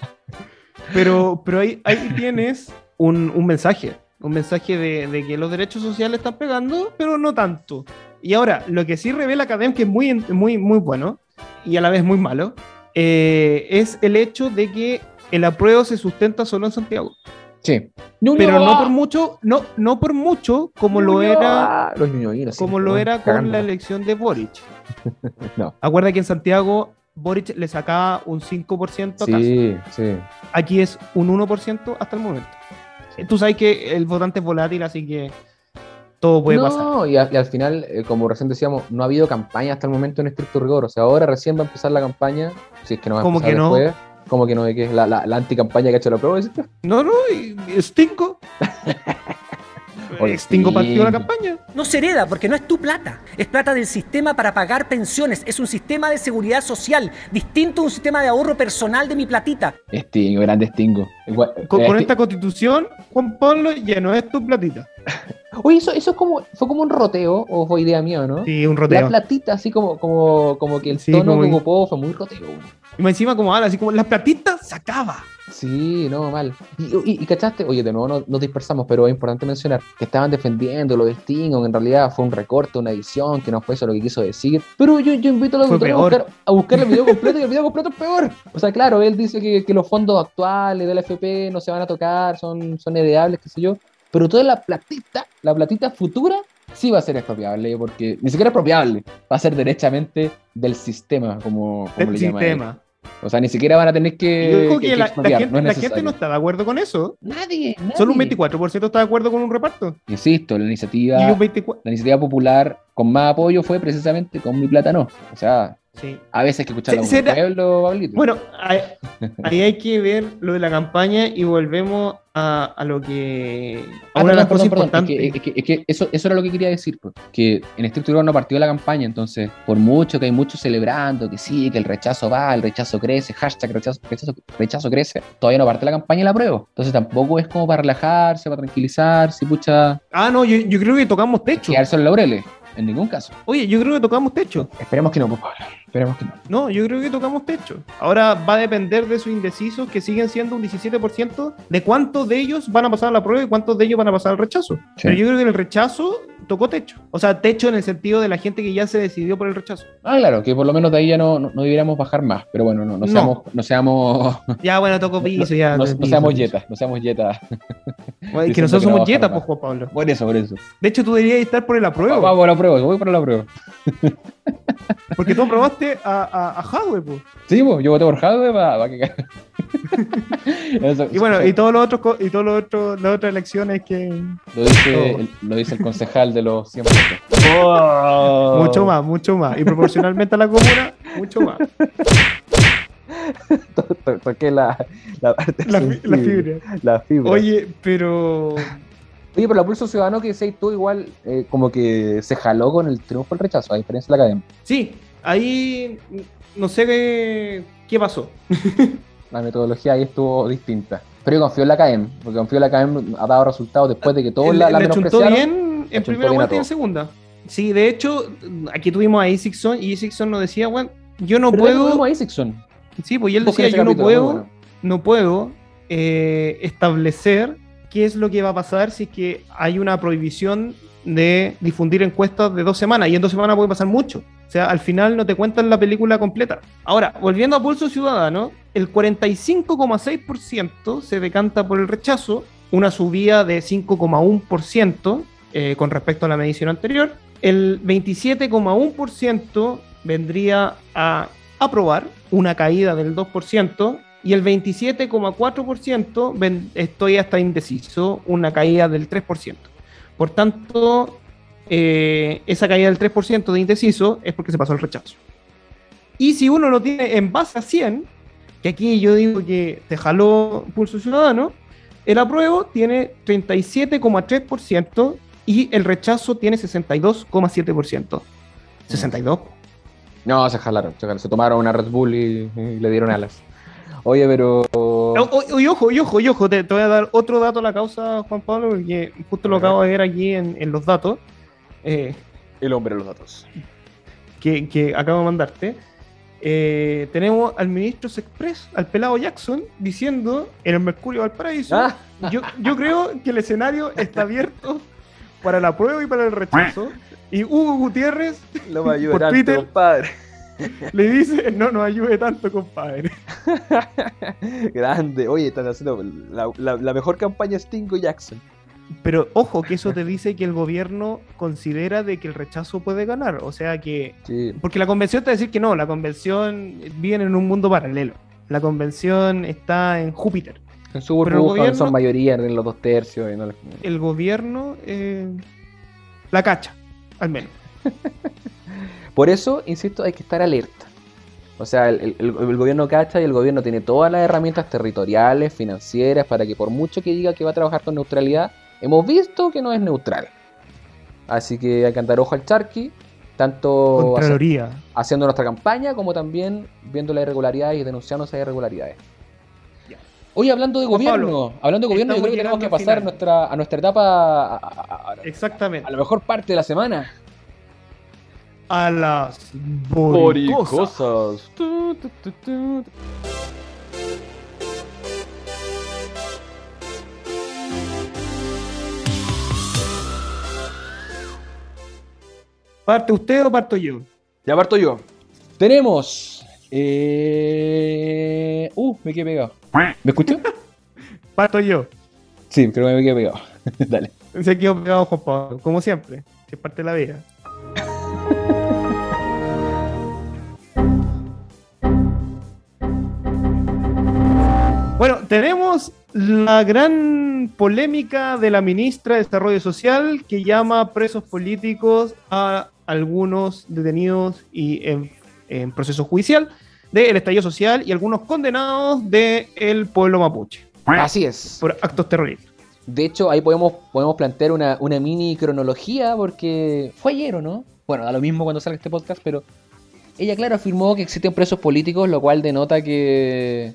Pero, pero ahí, ahí tienes un, un mensaje. Un mensaje de, de que los derechos sociales están pegando, pero no tanto. Y ahora, lo que sí revela Academ, que es muy, muy, muy bueno y a la vez muy malo, eh, es el hecho de que el apruebo se sustenta solo en Santiago. Sí. Pero no por mucho, no, no por mucho como lo era, Los ñuñoínos, como lo era con cagando. la elección de Boric. No. Acuerda que en Santiago Boric le sacaba un 5% a. Sí, sí. Aquí es un 1% hasta el momento. Tú sabes que el votante es volátil, así que todo puede no, pasar. Y, a- y al final, eh, como recién decíamos, no ha habido campaña hasta el momento en estricto rigor. O sea, ahora recién va a empezar la campaña. Si es que no va a ¿Cómo empezar que no? después. Como que no, de que es la, la, la anticampaña que ha hecho la prueba. No, no, Stingo sí. partió la campaña. No se hereda porque no es tu plata. Es plata del sistema para pagar pensiones. Es un sistema de seguridad social, distinto a un sistema de ahorro personal de mi platita. Stingo, grande Stingo. Igual- Con, eh, con esta constitución, Juan Pablo, ya no es tu platita. Oye, eso, eso es como, fue como un roteo, o fue idea mía, ¿no? Sí, un roteo. La platita, así como, como, como que el Sí, tono como- que ocupó fue muy roteo. Y más encima como habla, así como la platita se acaba. Sí, no, mal. Y, y- y cachaste, oye, de nuevo no- nos dispersamos, pero es importante mencionar que estaban defendiendo lo de Stingo, que en realidad fue un recorte, una edición, que no fue eso lo que quiso decir. Pero yo, yo invito a los a buscar, a buscar el video completo y el video completo es peor. O sea, claro, él dice que, que los fondos actuales del FP no se van a tocar, son, son heredables, qué sé yo. Pero toda la platita, la platita futura, sí va a ser expropiable, porque ni siquiera expropiable, va a ser derechamente del sistema, como, como El le llama él. sistema. O sea, ni siquiera van a tener que, ojo que- que, que la, gente, no es la gente necesario. no está de acuerdo con eso. Nadie, nadie. Solo un 24% está de acuerdo con un reparto. Insisto, la iniciativa, Y un 24%. la iniciativa popular con más apoyo fue precisamente con mi plata no. O sea, Sí. a veces hay que escuchar a será- pueblo, Pablito. Bueno, ahí, ahí hay que ver lo de la campaña y volvemos a, a lo que. A Ah, una de las perdón, cosas perdón, perdón. importantes. Es que, es que- es que eso, eso era lo que quería decir, pues, que en este no partió la campaña, entonces, por mucho que hay muchos celebrando que sí, que el rechazo va, el rechazo crece, hashtag rechazo, rechazo, rechazo crece, todavía no parte la campaña y la apruebo. Entonces tampoco es como para relajarse, para tranquilizarse, pucha, Ah, no, yo, yo creo que tocamos techo. quedarse en laureles, en ningún caso. Oye, yo creo que tocamos techo. Esperemos que no, pues, Pablo. Esperemos que no. No, yo creo que tocamos techo. Ahora va a depender de sus indecisos, que siguen siendo un 17%, de cuántos de ellos van a pasar a la prueba y cuántos de ellos van a pasar al rechazo. Pero yo creo que el rechazo tocó techo. O sea, techo en el sentido de la gente que ya se decidió por el rechazo. Ah, claro, que por lo menos de ahí ya no, no, no deberíamos bajar más, pero bueno, no, no seamos, no seamos, Ya, bueno, tocó piso, ya. no, piso, seamos yetas, no seamos yetas. Bueno, que nosotros que somos yetas, pues, Juan Pablo. Por eso, por eso. De hecho, tú deberías estar por el apruebo. Vamos por la prueba, voy por la prueba. Porque tú aprobaste a, a, a Hadwe, pues. Sí, pues, yo voté por Jadwe para que Eso- Y bueno, y todos los otros, y todos los otros, las otras elecciones que. Lo dice, todo. el, lo dice el concejal de los 100 votos. Mucho más, mucho más. Y proporcionalmente a la comuna, mucho más. To- to- Toqué la, la parte La, fi- la sensible. fibra. La fibra. Oye, pero. Oye, pero la Pulso Ciudadano que decís tú igual eh, como que se jaló con el triunfo del rechazo, a diferencia de la academia. Sí, ahí no sé qué, qué pasó. La metodología ahí estuvo distinta. Pero yo confío en la academia, porque confío en la academia ha dado resultados después de que todos la, la le menospreciaron. bien en primera bien vuelta y en segunda. Sí, de hecho, aquí tuvimos a Isixson y Isixson nos decía, bueno, yo no ¿Verdad que puedo. tuvimos a Isixson? Sí, pues y él decía, yo no capítulo, puedo, bueno. no puedo eh, establecer qué es lo que va a pasar si es que hay una prohibición de difundir encuestas de dos semanas. Y en dos semanas puede pasar mucho. O sea, al final no te cuentan la película completa. Ahora, volviendo a Pulso Ciudadano, el 45,6% se decanta por el rechazo, una subida de 5,1% eh, con respecto a la medición anterior. El 27,1% vendría a aprobar, una caída del 2%, y el 27,4% ven- estoy hasta indeciso, una caída del 3%. Por tanto, eh, esa caída del 3% de indeciso es porque se pasó el rechazo. Y si uno lo tiene en base a 100, que aquí yo digo que te jaló Pulso Ciudadano, el apruebo tiene 37,3% y el rechazo tiene 62,7%. 62. No, se jalaron, se, tomaron una Red Bull y le dieron alas. Oye, pero. O- o- y ojo, y ojo, y ojo, te, te voy a dar otro dato a la causa, Juan Pablo, porque justo lo acabo de ver aquí en, en los datos. eh, El hombre de los datos. que, que acabo de mandarte. Eh, tenemos al ministro Express, al pelado Jackson, diciendo en el Mercurio Valparaíso: Ah. yo, yo creo que el escenario está abierto para la prueba y para el rechazo. Y Hugo Gutiérrez, No me ayude por tanto, Twitter, compadre. Le dice: No nos ayude tanto, compadre. Grande. Oye, están haciendo la, la- la mejor campaña Stingo Jackson. Pero ojo, que eso te dice que el gobierno considera de que el rechazo puede ganar. O sea que. Sí. Porque la convención te va a decir que no, la convención vive en un mundo paralelo. La convención está en Júpiter. En su Pero el burbuja gobierno- son mayoría en los dos tercios. Y no les- El gobierno eh, la cacha, al menos. Por eso, insisto, hay que estar alerta. O sea, el, el- el- el gobierno cacha y el gobierno tiene todas las herramientas territoriales, financieras, para que por mucho que diga que va a trabajar con neutralidad, hemos visto que no es neutral. Así que hay que andar ojo al charqui, tanto Contraloría. haciendo nuestra campaña como también viendo las irregularidades y denunciando esas irregularidades. Oye, hablando de gobierno, Pablo, hablando de gobierno, yo creo que tenemos que pasar a nuestra, a nuestra etapa, a, a- a- Exactamente. a la mejor parte de la semana. A las boricosas. ¿Parte usted o parto yo? Ya parto yo. Tenemos. Eh... Uh, me quedé pegado. ¿Me escuchó? Parto yo. Sí, creo que me quedé pegado. Dale. Se quedó pegado Juan Pablo, como siempre. Si es parte de la vida. Bueno, tenemos la gran polémica de la ministra de Desarrollo Social que llama presos políticos a algunos detenidos y en, en proceso judicial del estallido social y algunos condenados del pueblo mapuche Así es. por actos terroristas. De hecho, ahí podemos, podemos plantear una, una mini cronología porque fue ayer, ¿o no? Bueno, da lo mismo cuando salga este podcast, pero ella, claro, afirmó que existen presos políticos, lo cual denota que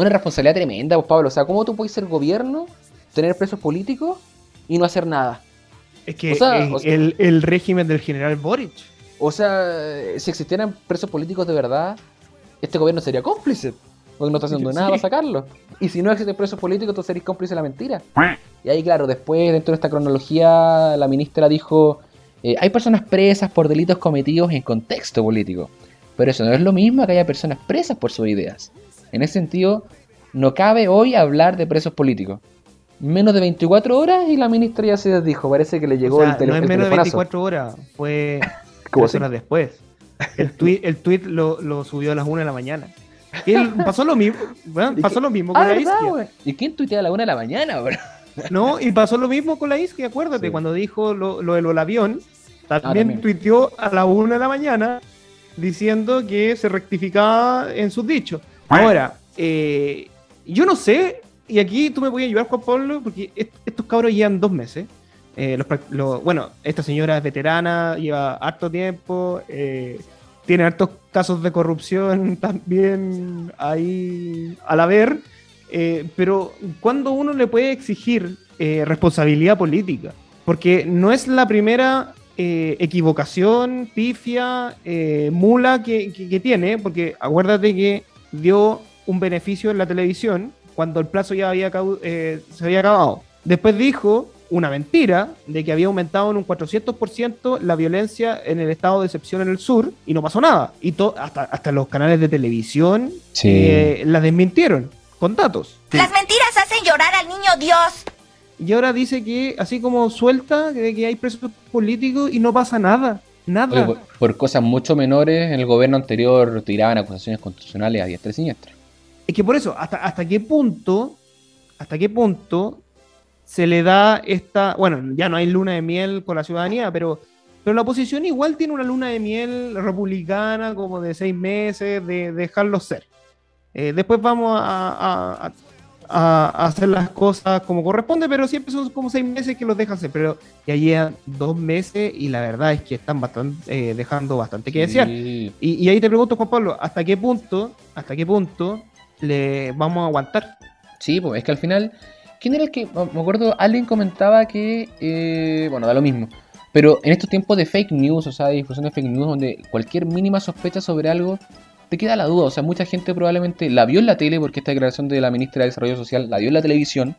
una responsabilidad tremenda, pues Pablo. O sea, ¿cómo tú puedes ser gobierno, tener presos políticos y no hacer nada? Es que O sea, es o sea- el, el régimen del general Boric. O sea, si existieran presos políticos de verdad, este gobierno sería cómplice. Porque no está haciendo Sí. nada para sacarlo. Y si no existen presos políticos, tú serías cómplice de la mentira. Y ahí, claro, después, dentro de esta cronología, la ministra dijo: eh, hay personas presas por delitos cometidos en contexto político. Pero eso no es lo mismo que haya personas presas por sus ideas. En ese sentido, no cabe hoy hablar de presos políticos. Menos de 24 horas y la ministra ya se desdijo. Parece que le llegó O sea, el, tele- no es menos de telefonazo. 24 horas, fue ¿Cómo tres horas después. El tweet, el tweet lo, lo subió a las 1 de la mañana. Y él- pasó lo mismo, bueno, pasó lo mismo con Ah, la ¿verdad? ¿Y quién tuitea a la una de la mañana, bro? No, y pasó lo mismo con la isquia, acuérdate, cuando dijo lo, lo del avión, también, Ah, también. tuiteó a la 1 de la mañana diciendo que se rectificaba en sus dichos. Ahora, eh, yo no sé, y aquí tú me puedes ayudar, Juan Pablo, porque est- estos cabros llevan dos meses. Eh, los prac- lo- bueno, esta señora es veterana, lleva harto tiempo, eh, tiene hartos casos de corrupción también ahí al haber, eh, pero ¿cuándo uno le puede exigir eh, responsabilidad política? Porque no es la primera eh, equivocación, pifia, eh, mula que- que tiene, porque acuérdate que dio un beneficio en la televisión cuando el plazo ya había eh, se había acabado. Después dijo una mentira de que había aumentado en un 400% la violencia en el estado de excepción en el sur y no pasó nada. Y hasta, hasta los canales de televisión Sí. eh, la desmintieron con datos. Las mentiras hacen llorar al niño Dios. Y ahora dice que así como suelta de que hay presos políticos y no pasa nada. Nada. Oye, por, por cosas mucho menores, en el gobierno anterior tiraban acusaciones constitucionales a diestra y siniestra. Es que por eso, hasta, hasta qué punto, hasta qué punto se le da esta, bueno, ya no hay luna de miel con la ciudadanía, pero, pero la oposición igual tiene una luna de miel republicana como de seis meses, de, dejarlos ser. Eh, después vamos a, a- a- a hacer las cosas como corresponde, pero siempre son como seis meses que los dejan ser, pero ya llevan dos meses y la verdad es que están bastante, eh, dejando bastante que desear. Sí. Y, y ahí te pregunto, Juan Pablo, ¿hasta qué punto, hasta qué punto le vamos a aguantar? Sí, pues es que al final, ¿quién era el que, me acuerdo, alguien comentaba que, eh, bueno, da lo mismo, pero en estos tiempos de fake news, o sea, de difusión de fake news, donde cualquier mínima sospecha sobre algo, te queda la duda, o sea, mucha gente probablemente la vio en la tele, porque esta declaración de la ministra de Desarrollo Social la vio en la televisión,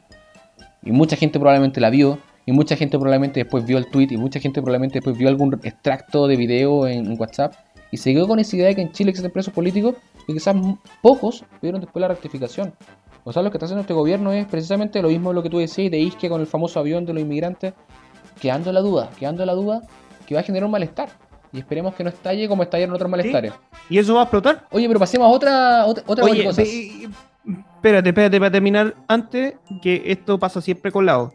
y mucha gente probablemente la vio, y mucha gente probablemente después vio el tweet, y mucha gente probablemente después vio algún extracto de video en, WhatsApp, y se quedó con esa idea de que en Chile existen presos políticos, y quizás pocos vieron después la rectificación. O sea, lo que está haciendo este gobierno es precisamente lo mismo de lo que tú decías de Isquia con el famoso avión de los inmigrantes, quedando la duda, quedando la duda que va a generar un malestar. Y esperemos que no estalle como estallaron otros malestares. ¿Y eso va a explotar? Oye, pero pasemos a otra, otra, otra Oye, cosa. espérate, espérate, para terminar antes, que esto pasa siempre con la O.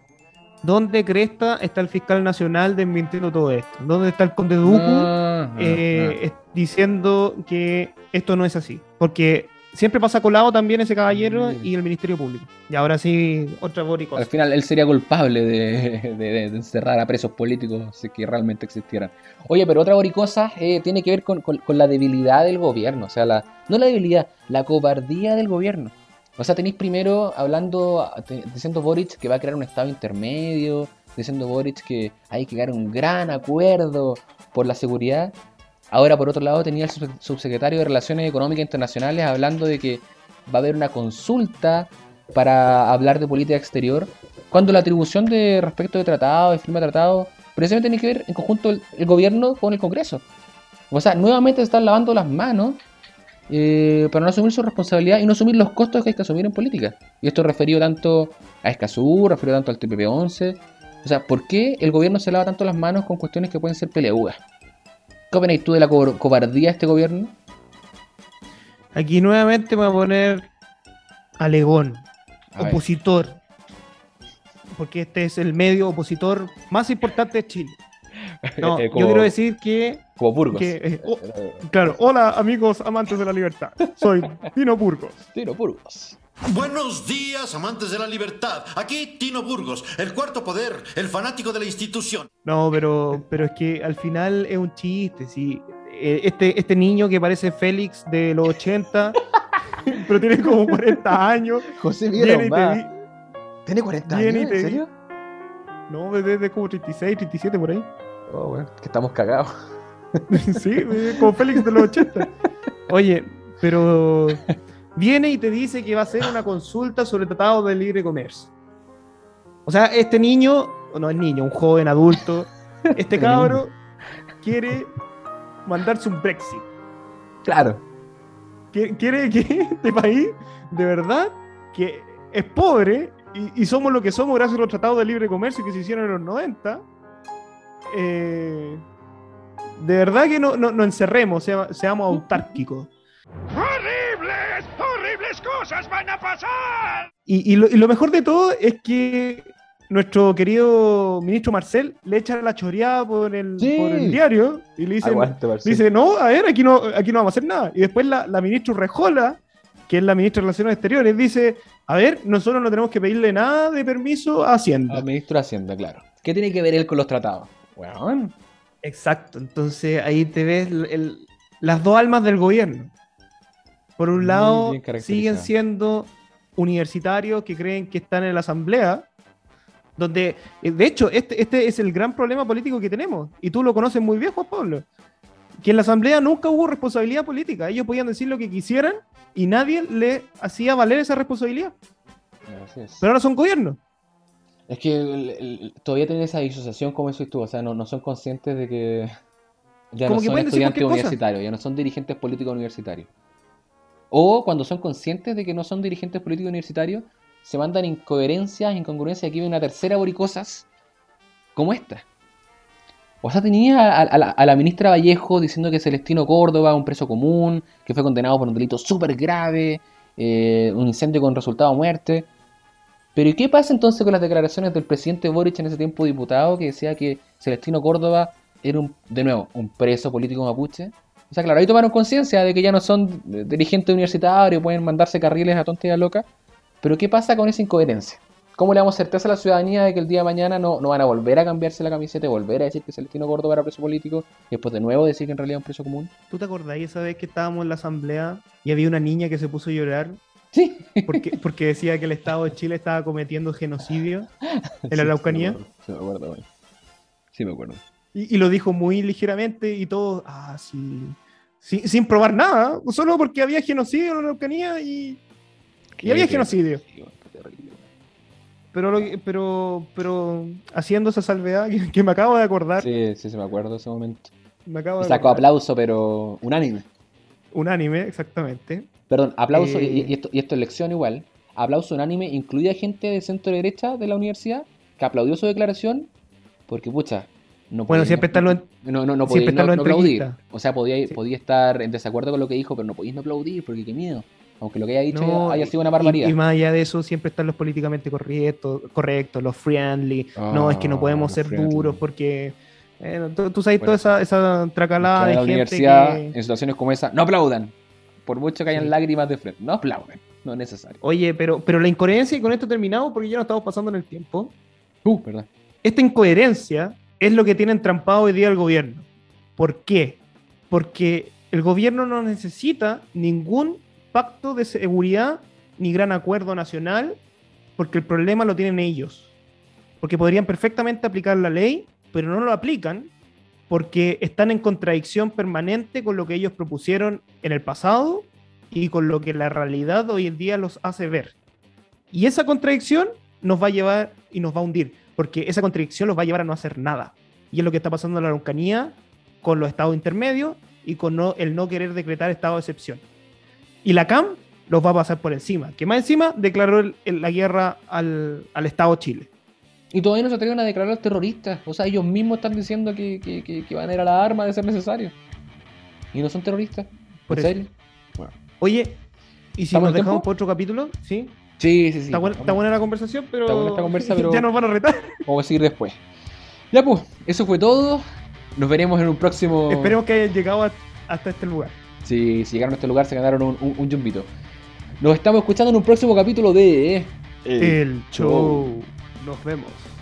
¿Dónde cresta está el fiscal nacional desmintiendo todo esto? ¿Dónde está el conde Ducu Ah, ah, eh, ah. diciendo que esto no es así? Porque siempre pasa colado también ese caballero y el Ministerio Público. Y ahora sí, otra boricosa. Al final él sería culpable de, de- encerrar a presos políticos si que realmente existieran. Oye, pero otra boricosa eh, tiene que ver con, con- con la debilidad del gobierno. O sea, la, no la debilidad, la cobardía del gobierno. O sea, tenéis primero hablando, te- diciendo Boric que va a crear un estado intermedio, diciendo Boric que hay que a un gran acuerdo por la seguridad. Ahora, por otro lado, tenía el sub- subsecretario de Relaciones Económicas Internacionales hablando de que va a haber una consulta para hablar de política exterior, cuando la atribución de respecto de tratados, de firma de tratados, precisamente tiene que ver en conjunto el, gobierno con el Congreso. O sea, nuevamente se están lavando las manos eh, para no asumir su responsabilidad y no asumir los costos que hay que asumir en política. Y esto referido tanto a Escazú, referido tanto al TPP-11. O sea, ¿por qué el gobierno se lava tanto las manos con cuestiones que pueden ser peleagudas? ¿Qué opináis tú de la co- cobardía de este gobierno? Aquí nuevamente me voy a poner alegón, A ver. opositor. Porque este es el medio opositor más importante de Chile. No, Eh, yo quiero decir que. Como Burgos. que, eh, oh, claro, hola amigos amantes de la libertad. Soy Tino Burgos. Tino Burgos. Buenos días, amantes de la libertad. Aquí Tino Burgos, el cuarto poder, el fanático de la institución. No, pero, pero es que al final es un chiste. Sí. Eh, Este, este niño que parece Félix de los 80, pero tiene como 40 años. José di- ¿Tiene 40 viene años? ¿En serio? No, desde como 36, 37 por ahí. Oh, bueno, que estamos cagados. sí, eh, como Félix de los 80. Oye, pero viene y te dice que va a hacer una consulta sobre el Tratado de Libre Comercio. O sea, este niño, o no es niño, un joven adulto, este cabro quiere mandarse un Brexit. Claro. Qui- Quiere que este país, de verdad, que es pobre y, y somos lo que somos gracias a los tratados de libre comercio que se hicieron en los 90. Eh, de verdad que no, no, no encerremos, sea- seamos autárquicos. ¡Horribles! ¡Horribles cosas van a pasar! Y, y lo, y lo mejor de todo es que nuestro querido ministro Marcel le echa la choreada por el, por el diario y le dice, Aguante, dice, no, a ver, aquí no, aquí no vamos a hacer nada. Y después la, la ministra Rejola, que es la ministra de Relaciones Exteriores, dice, a ver, nosotros no tenemos que pedirle nada de permiso a Hacienda. Al ministro de Hacienda, claro. ¿Qué tiene que ver él con los tratados? Bueno, Exacto, entonces ahí te ves el- el- las dos almas del gobierno. Por un lado, siguen siendo universitarios que creen que están en la asamblea, donde, eh, de hecho, este, este es el gran problema político que tenemos, y tú lo conoces muy bien, Juan Pablo, que en la asamblea nunca hubo responsabilidad política, ellos podían decir lo que quisieran y nadie le hacía valer esa responsabilidad, pero ahora son gobiernos. Es que el- el- todavía tienen esa disociación, como decís tú, o sea, no, no son conscientes de que ya Como no que son estudiantes universitarios, ya no son dirigentes políticos universitarios. O cuando son conscientes de que no son dirigentes políticos universitarios, se mandan incoherencias, incongruencias, aquí viene una tercera boricosas, como esta. O sea, tenía a, a la, a la ministra Vallejo diciendo que Celestino Córdoba, un preso común, que fue condenado por un delito súper grave, eh, un incendio con resultado muerte. Pero ¿y qué pasa entonces con las declaraciones del presidente Boric en ese tiempo diputado que decía que Celestino Córdoba era un, de nuevo, un preso político mapuche? O sea, claro, ahí tomaron conciencia de que ya no son dirigentes universitarios, pueden mandarse carriles a tonta y a loca. Pero ¿qué pasa con esa incoherencia? ¿Cómo le damos certeza a la ciudadanía de que el día de mañana no, no van a volver a cambiarse la camiseta volver a decir que Celestino Córdoba era preso político y después de nuevo decir que en realidad es un preso común? ¿Tú te acordás esa vez que estábamos en la asamblea y había una niña que se puso a llorar? Sí. Porque, porque decía que el Estado de Chile estaba cometiendo genocidio en la Araucanía. Sí, me acuerdo. Sí, me acuerdo. Y, y lo dijo muy ligeramente y todo, ah, sí. Sin, sin probar nada, solo porque había genocidio en la Araucanía y, y había genocidio. Pero, lo pero, pero haciendo esa salvedad que, que me acabo de acordar, Sí, sí, sí, me acuerdo ese momento. me acabo de sacó acordar. aplauso, pero unánime. Unánime, exactamente. Perdón, aplauso, Eh, y, y esto, y esto es lección igual. Aplauso unánime, incluida gente de centro derecha de la universidad que aplaudió su declaración porque, pucha, no Bueno, podía- siempre están los- no, no, no podía no, aplaudir. O sea, podía, podía estar en desacuerdo con lo que dijo, pero no podías no aplaudir porque qué miedo. Aunque lo que haya dicho No, haya sido una barbaridad. Y, más allá de eso, siempre están los políticamente correctos, correctos los friendly. no, es que no Ah, podemos ser friendly. duros porque. eh, tú, tú sabes Bueno, toda esa, esa tracalada de la gente universidad, que. en situaciones como esa, no aplaudan. Por mucho que hayan Sí. lágrimas de frente. No aplauden, no es necesario. Oye, pero, pero la incoherencia, y con esto terminamos porque ya no estamos pasando en el tiempo. Uh, verdad. Esta incoherencia es lo que tiene entrampado hoy día el gobierno. ¿Por qué? Porque el gobierno no necesita ningún pacto de seguridad ni gran acuerdo nacional, porque el problema lo tienen ellos. Porque podrían perfectamente aplicar la ley, pero no lo aplican porque están en contradicción permanente con lo que ellos propusieron en el pasado y con lo que la realidad hoy en día los hace ver. Y esa contradicción nos va a llevar y nos va a hundir, porque esa contradicción los va a llevar a no hacer nada. Y es lo que está pasando en la Araucanía con los estados intermedios y con no- el no querer decretar estado de excepción. Y la CAM los va a pasar por encima, que más encima declaró la guerra al Estado Chile. Y todavía no se atreven a declarar terroristas. O sea, ellos mismos están diciendo que, que- que- que van a ir a la arma de ser necesario. Y no son terroristas. Por ¿En eso. serio? Bueno. Oye, ¿y si ¿Estamos nos dejamos tiempo? por otro capítulo? Sí. Sí, sí, sí. Está, buena, está buena la conversación, pero. Está buena esta conversa, pero- ya nos van a retar. Vamos a seguir después. Ya pues, eso fue todo. Nos veremos en un próximo. Esperemos que hayan llegado a- hasta este lugar. Si, si llegaron a este lugar, se ganaron un, un, un yumbito. Nos estamos escuchando en un próximo capítulo de. El show. Nos vemos.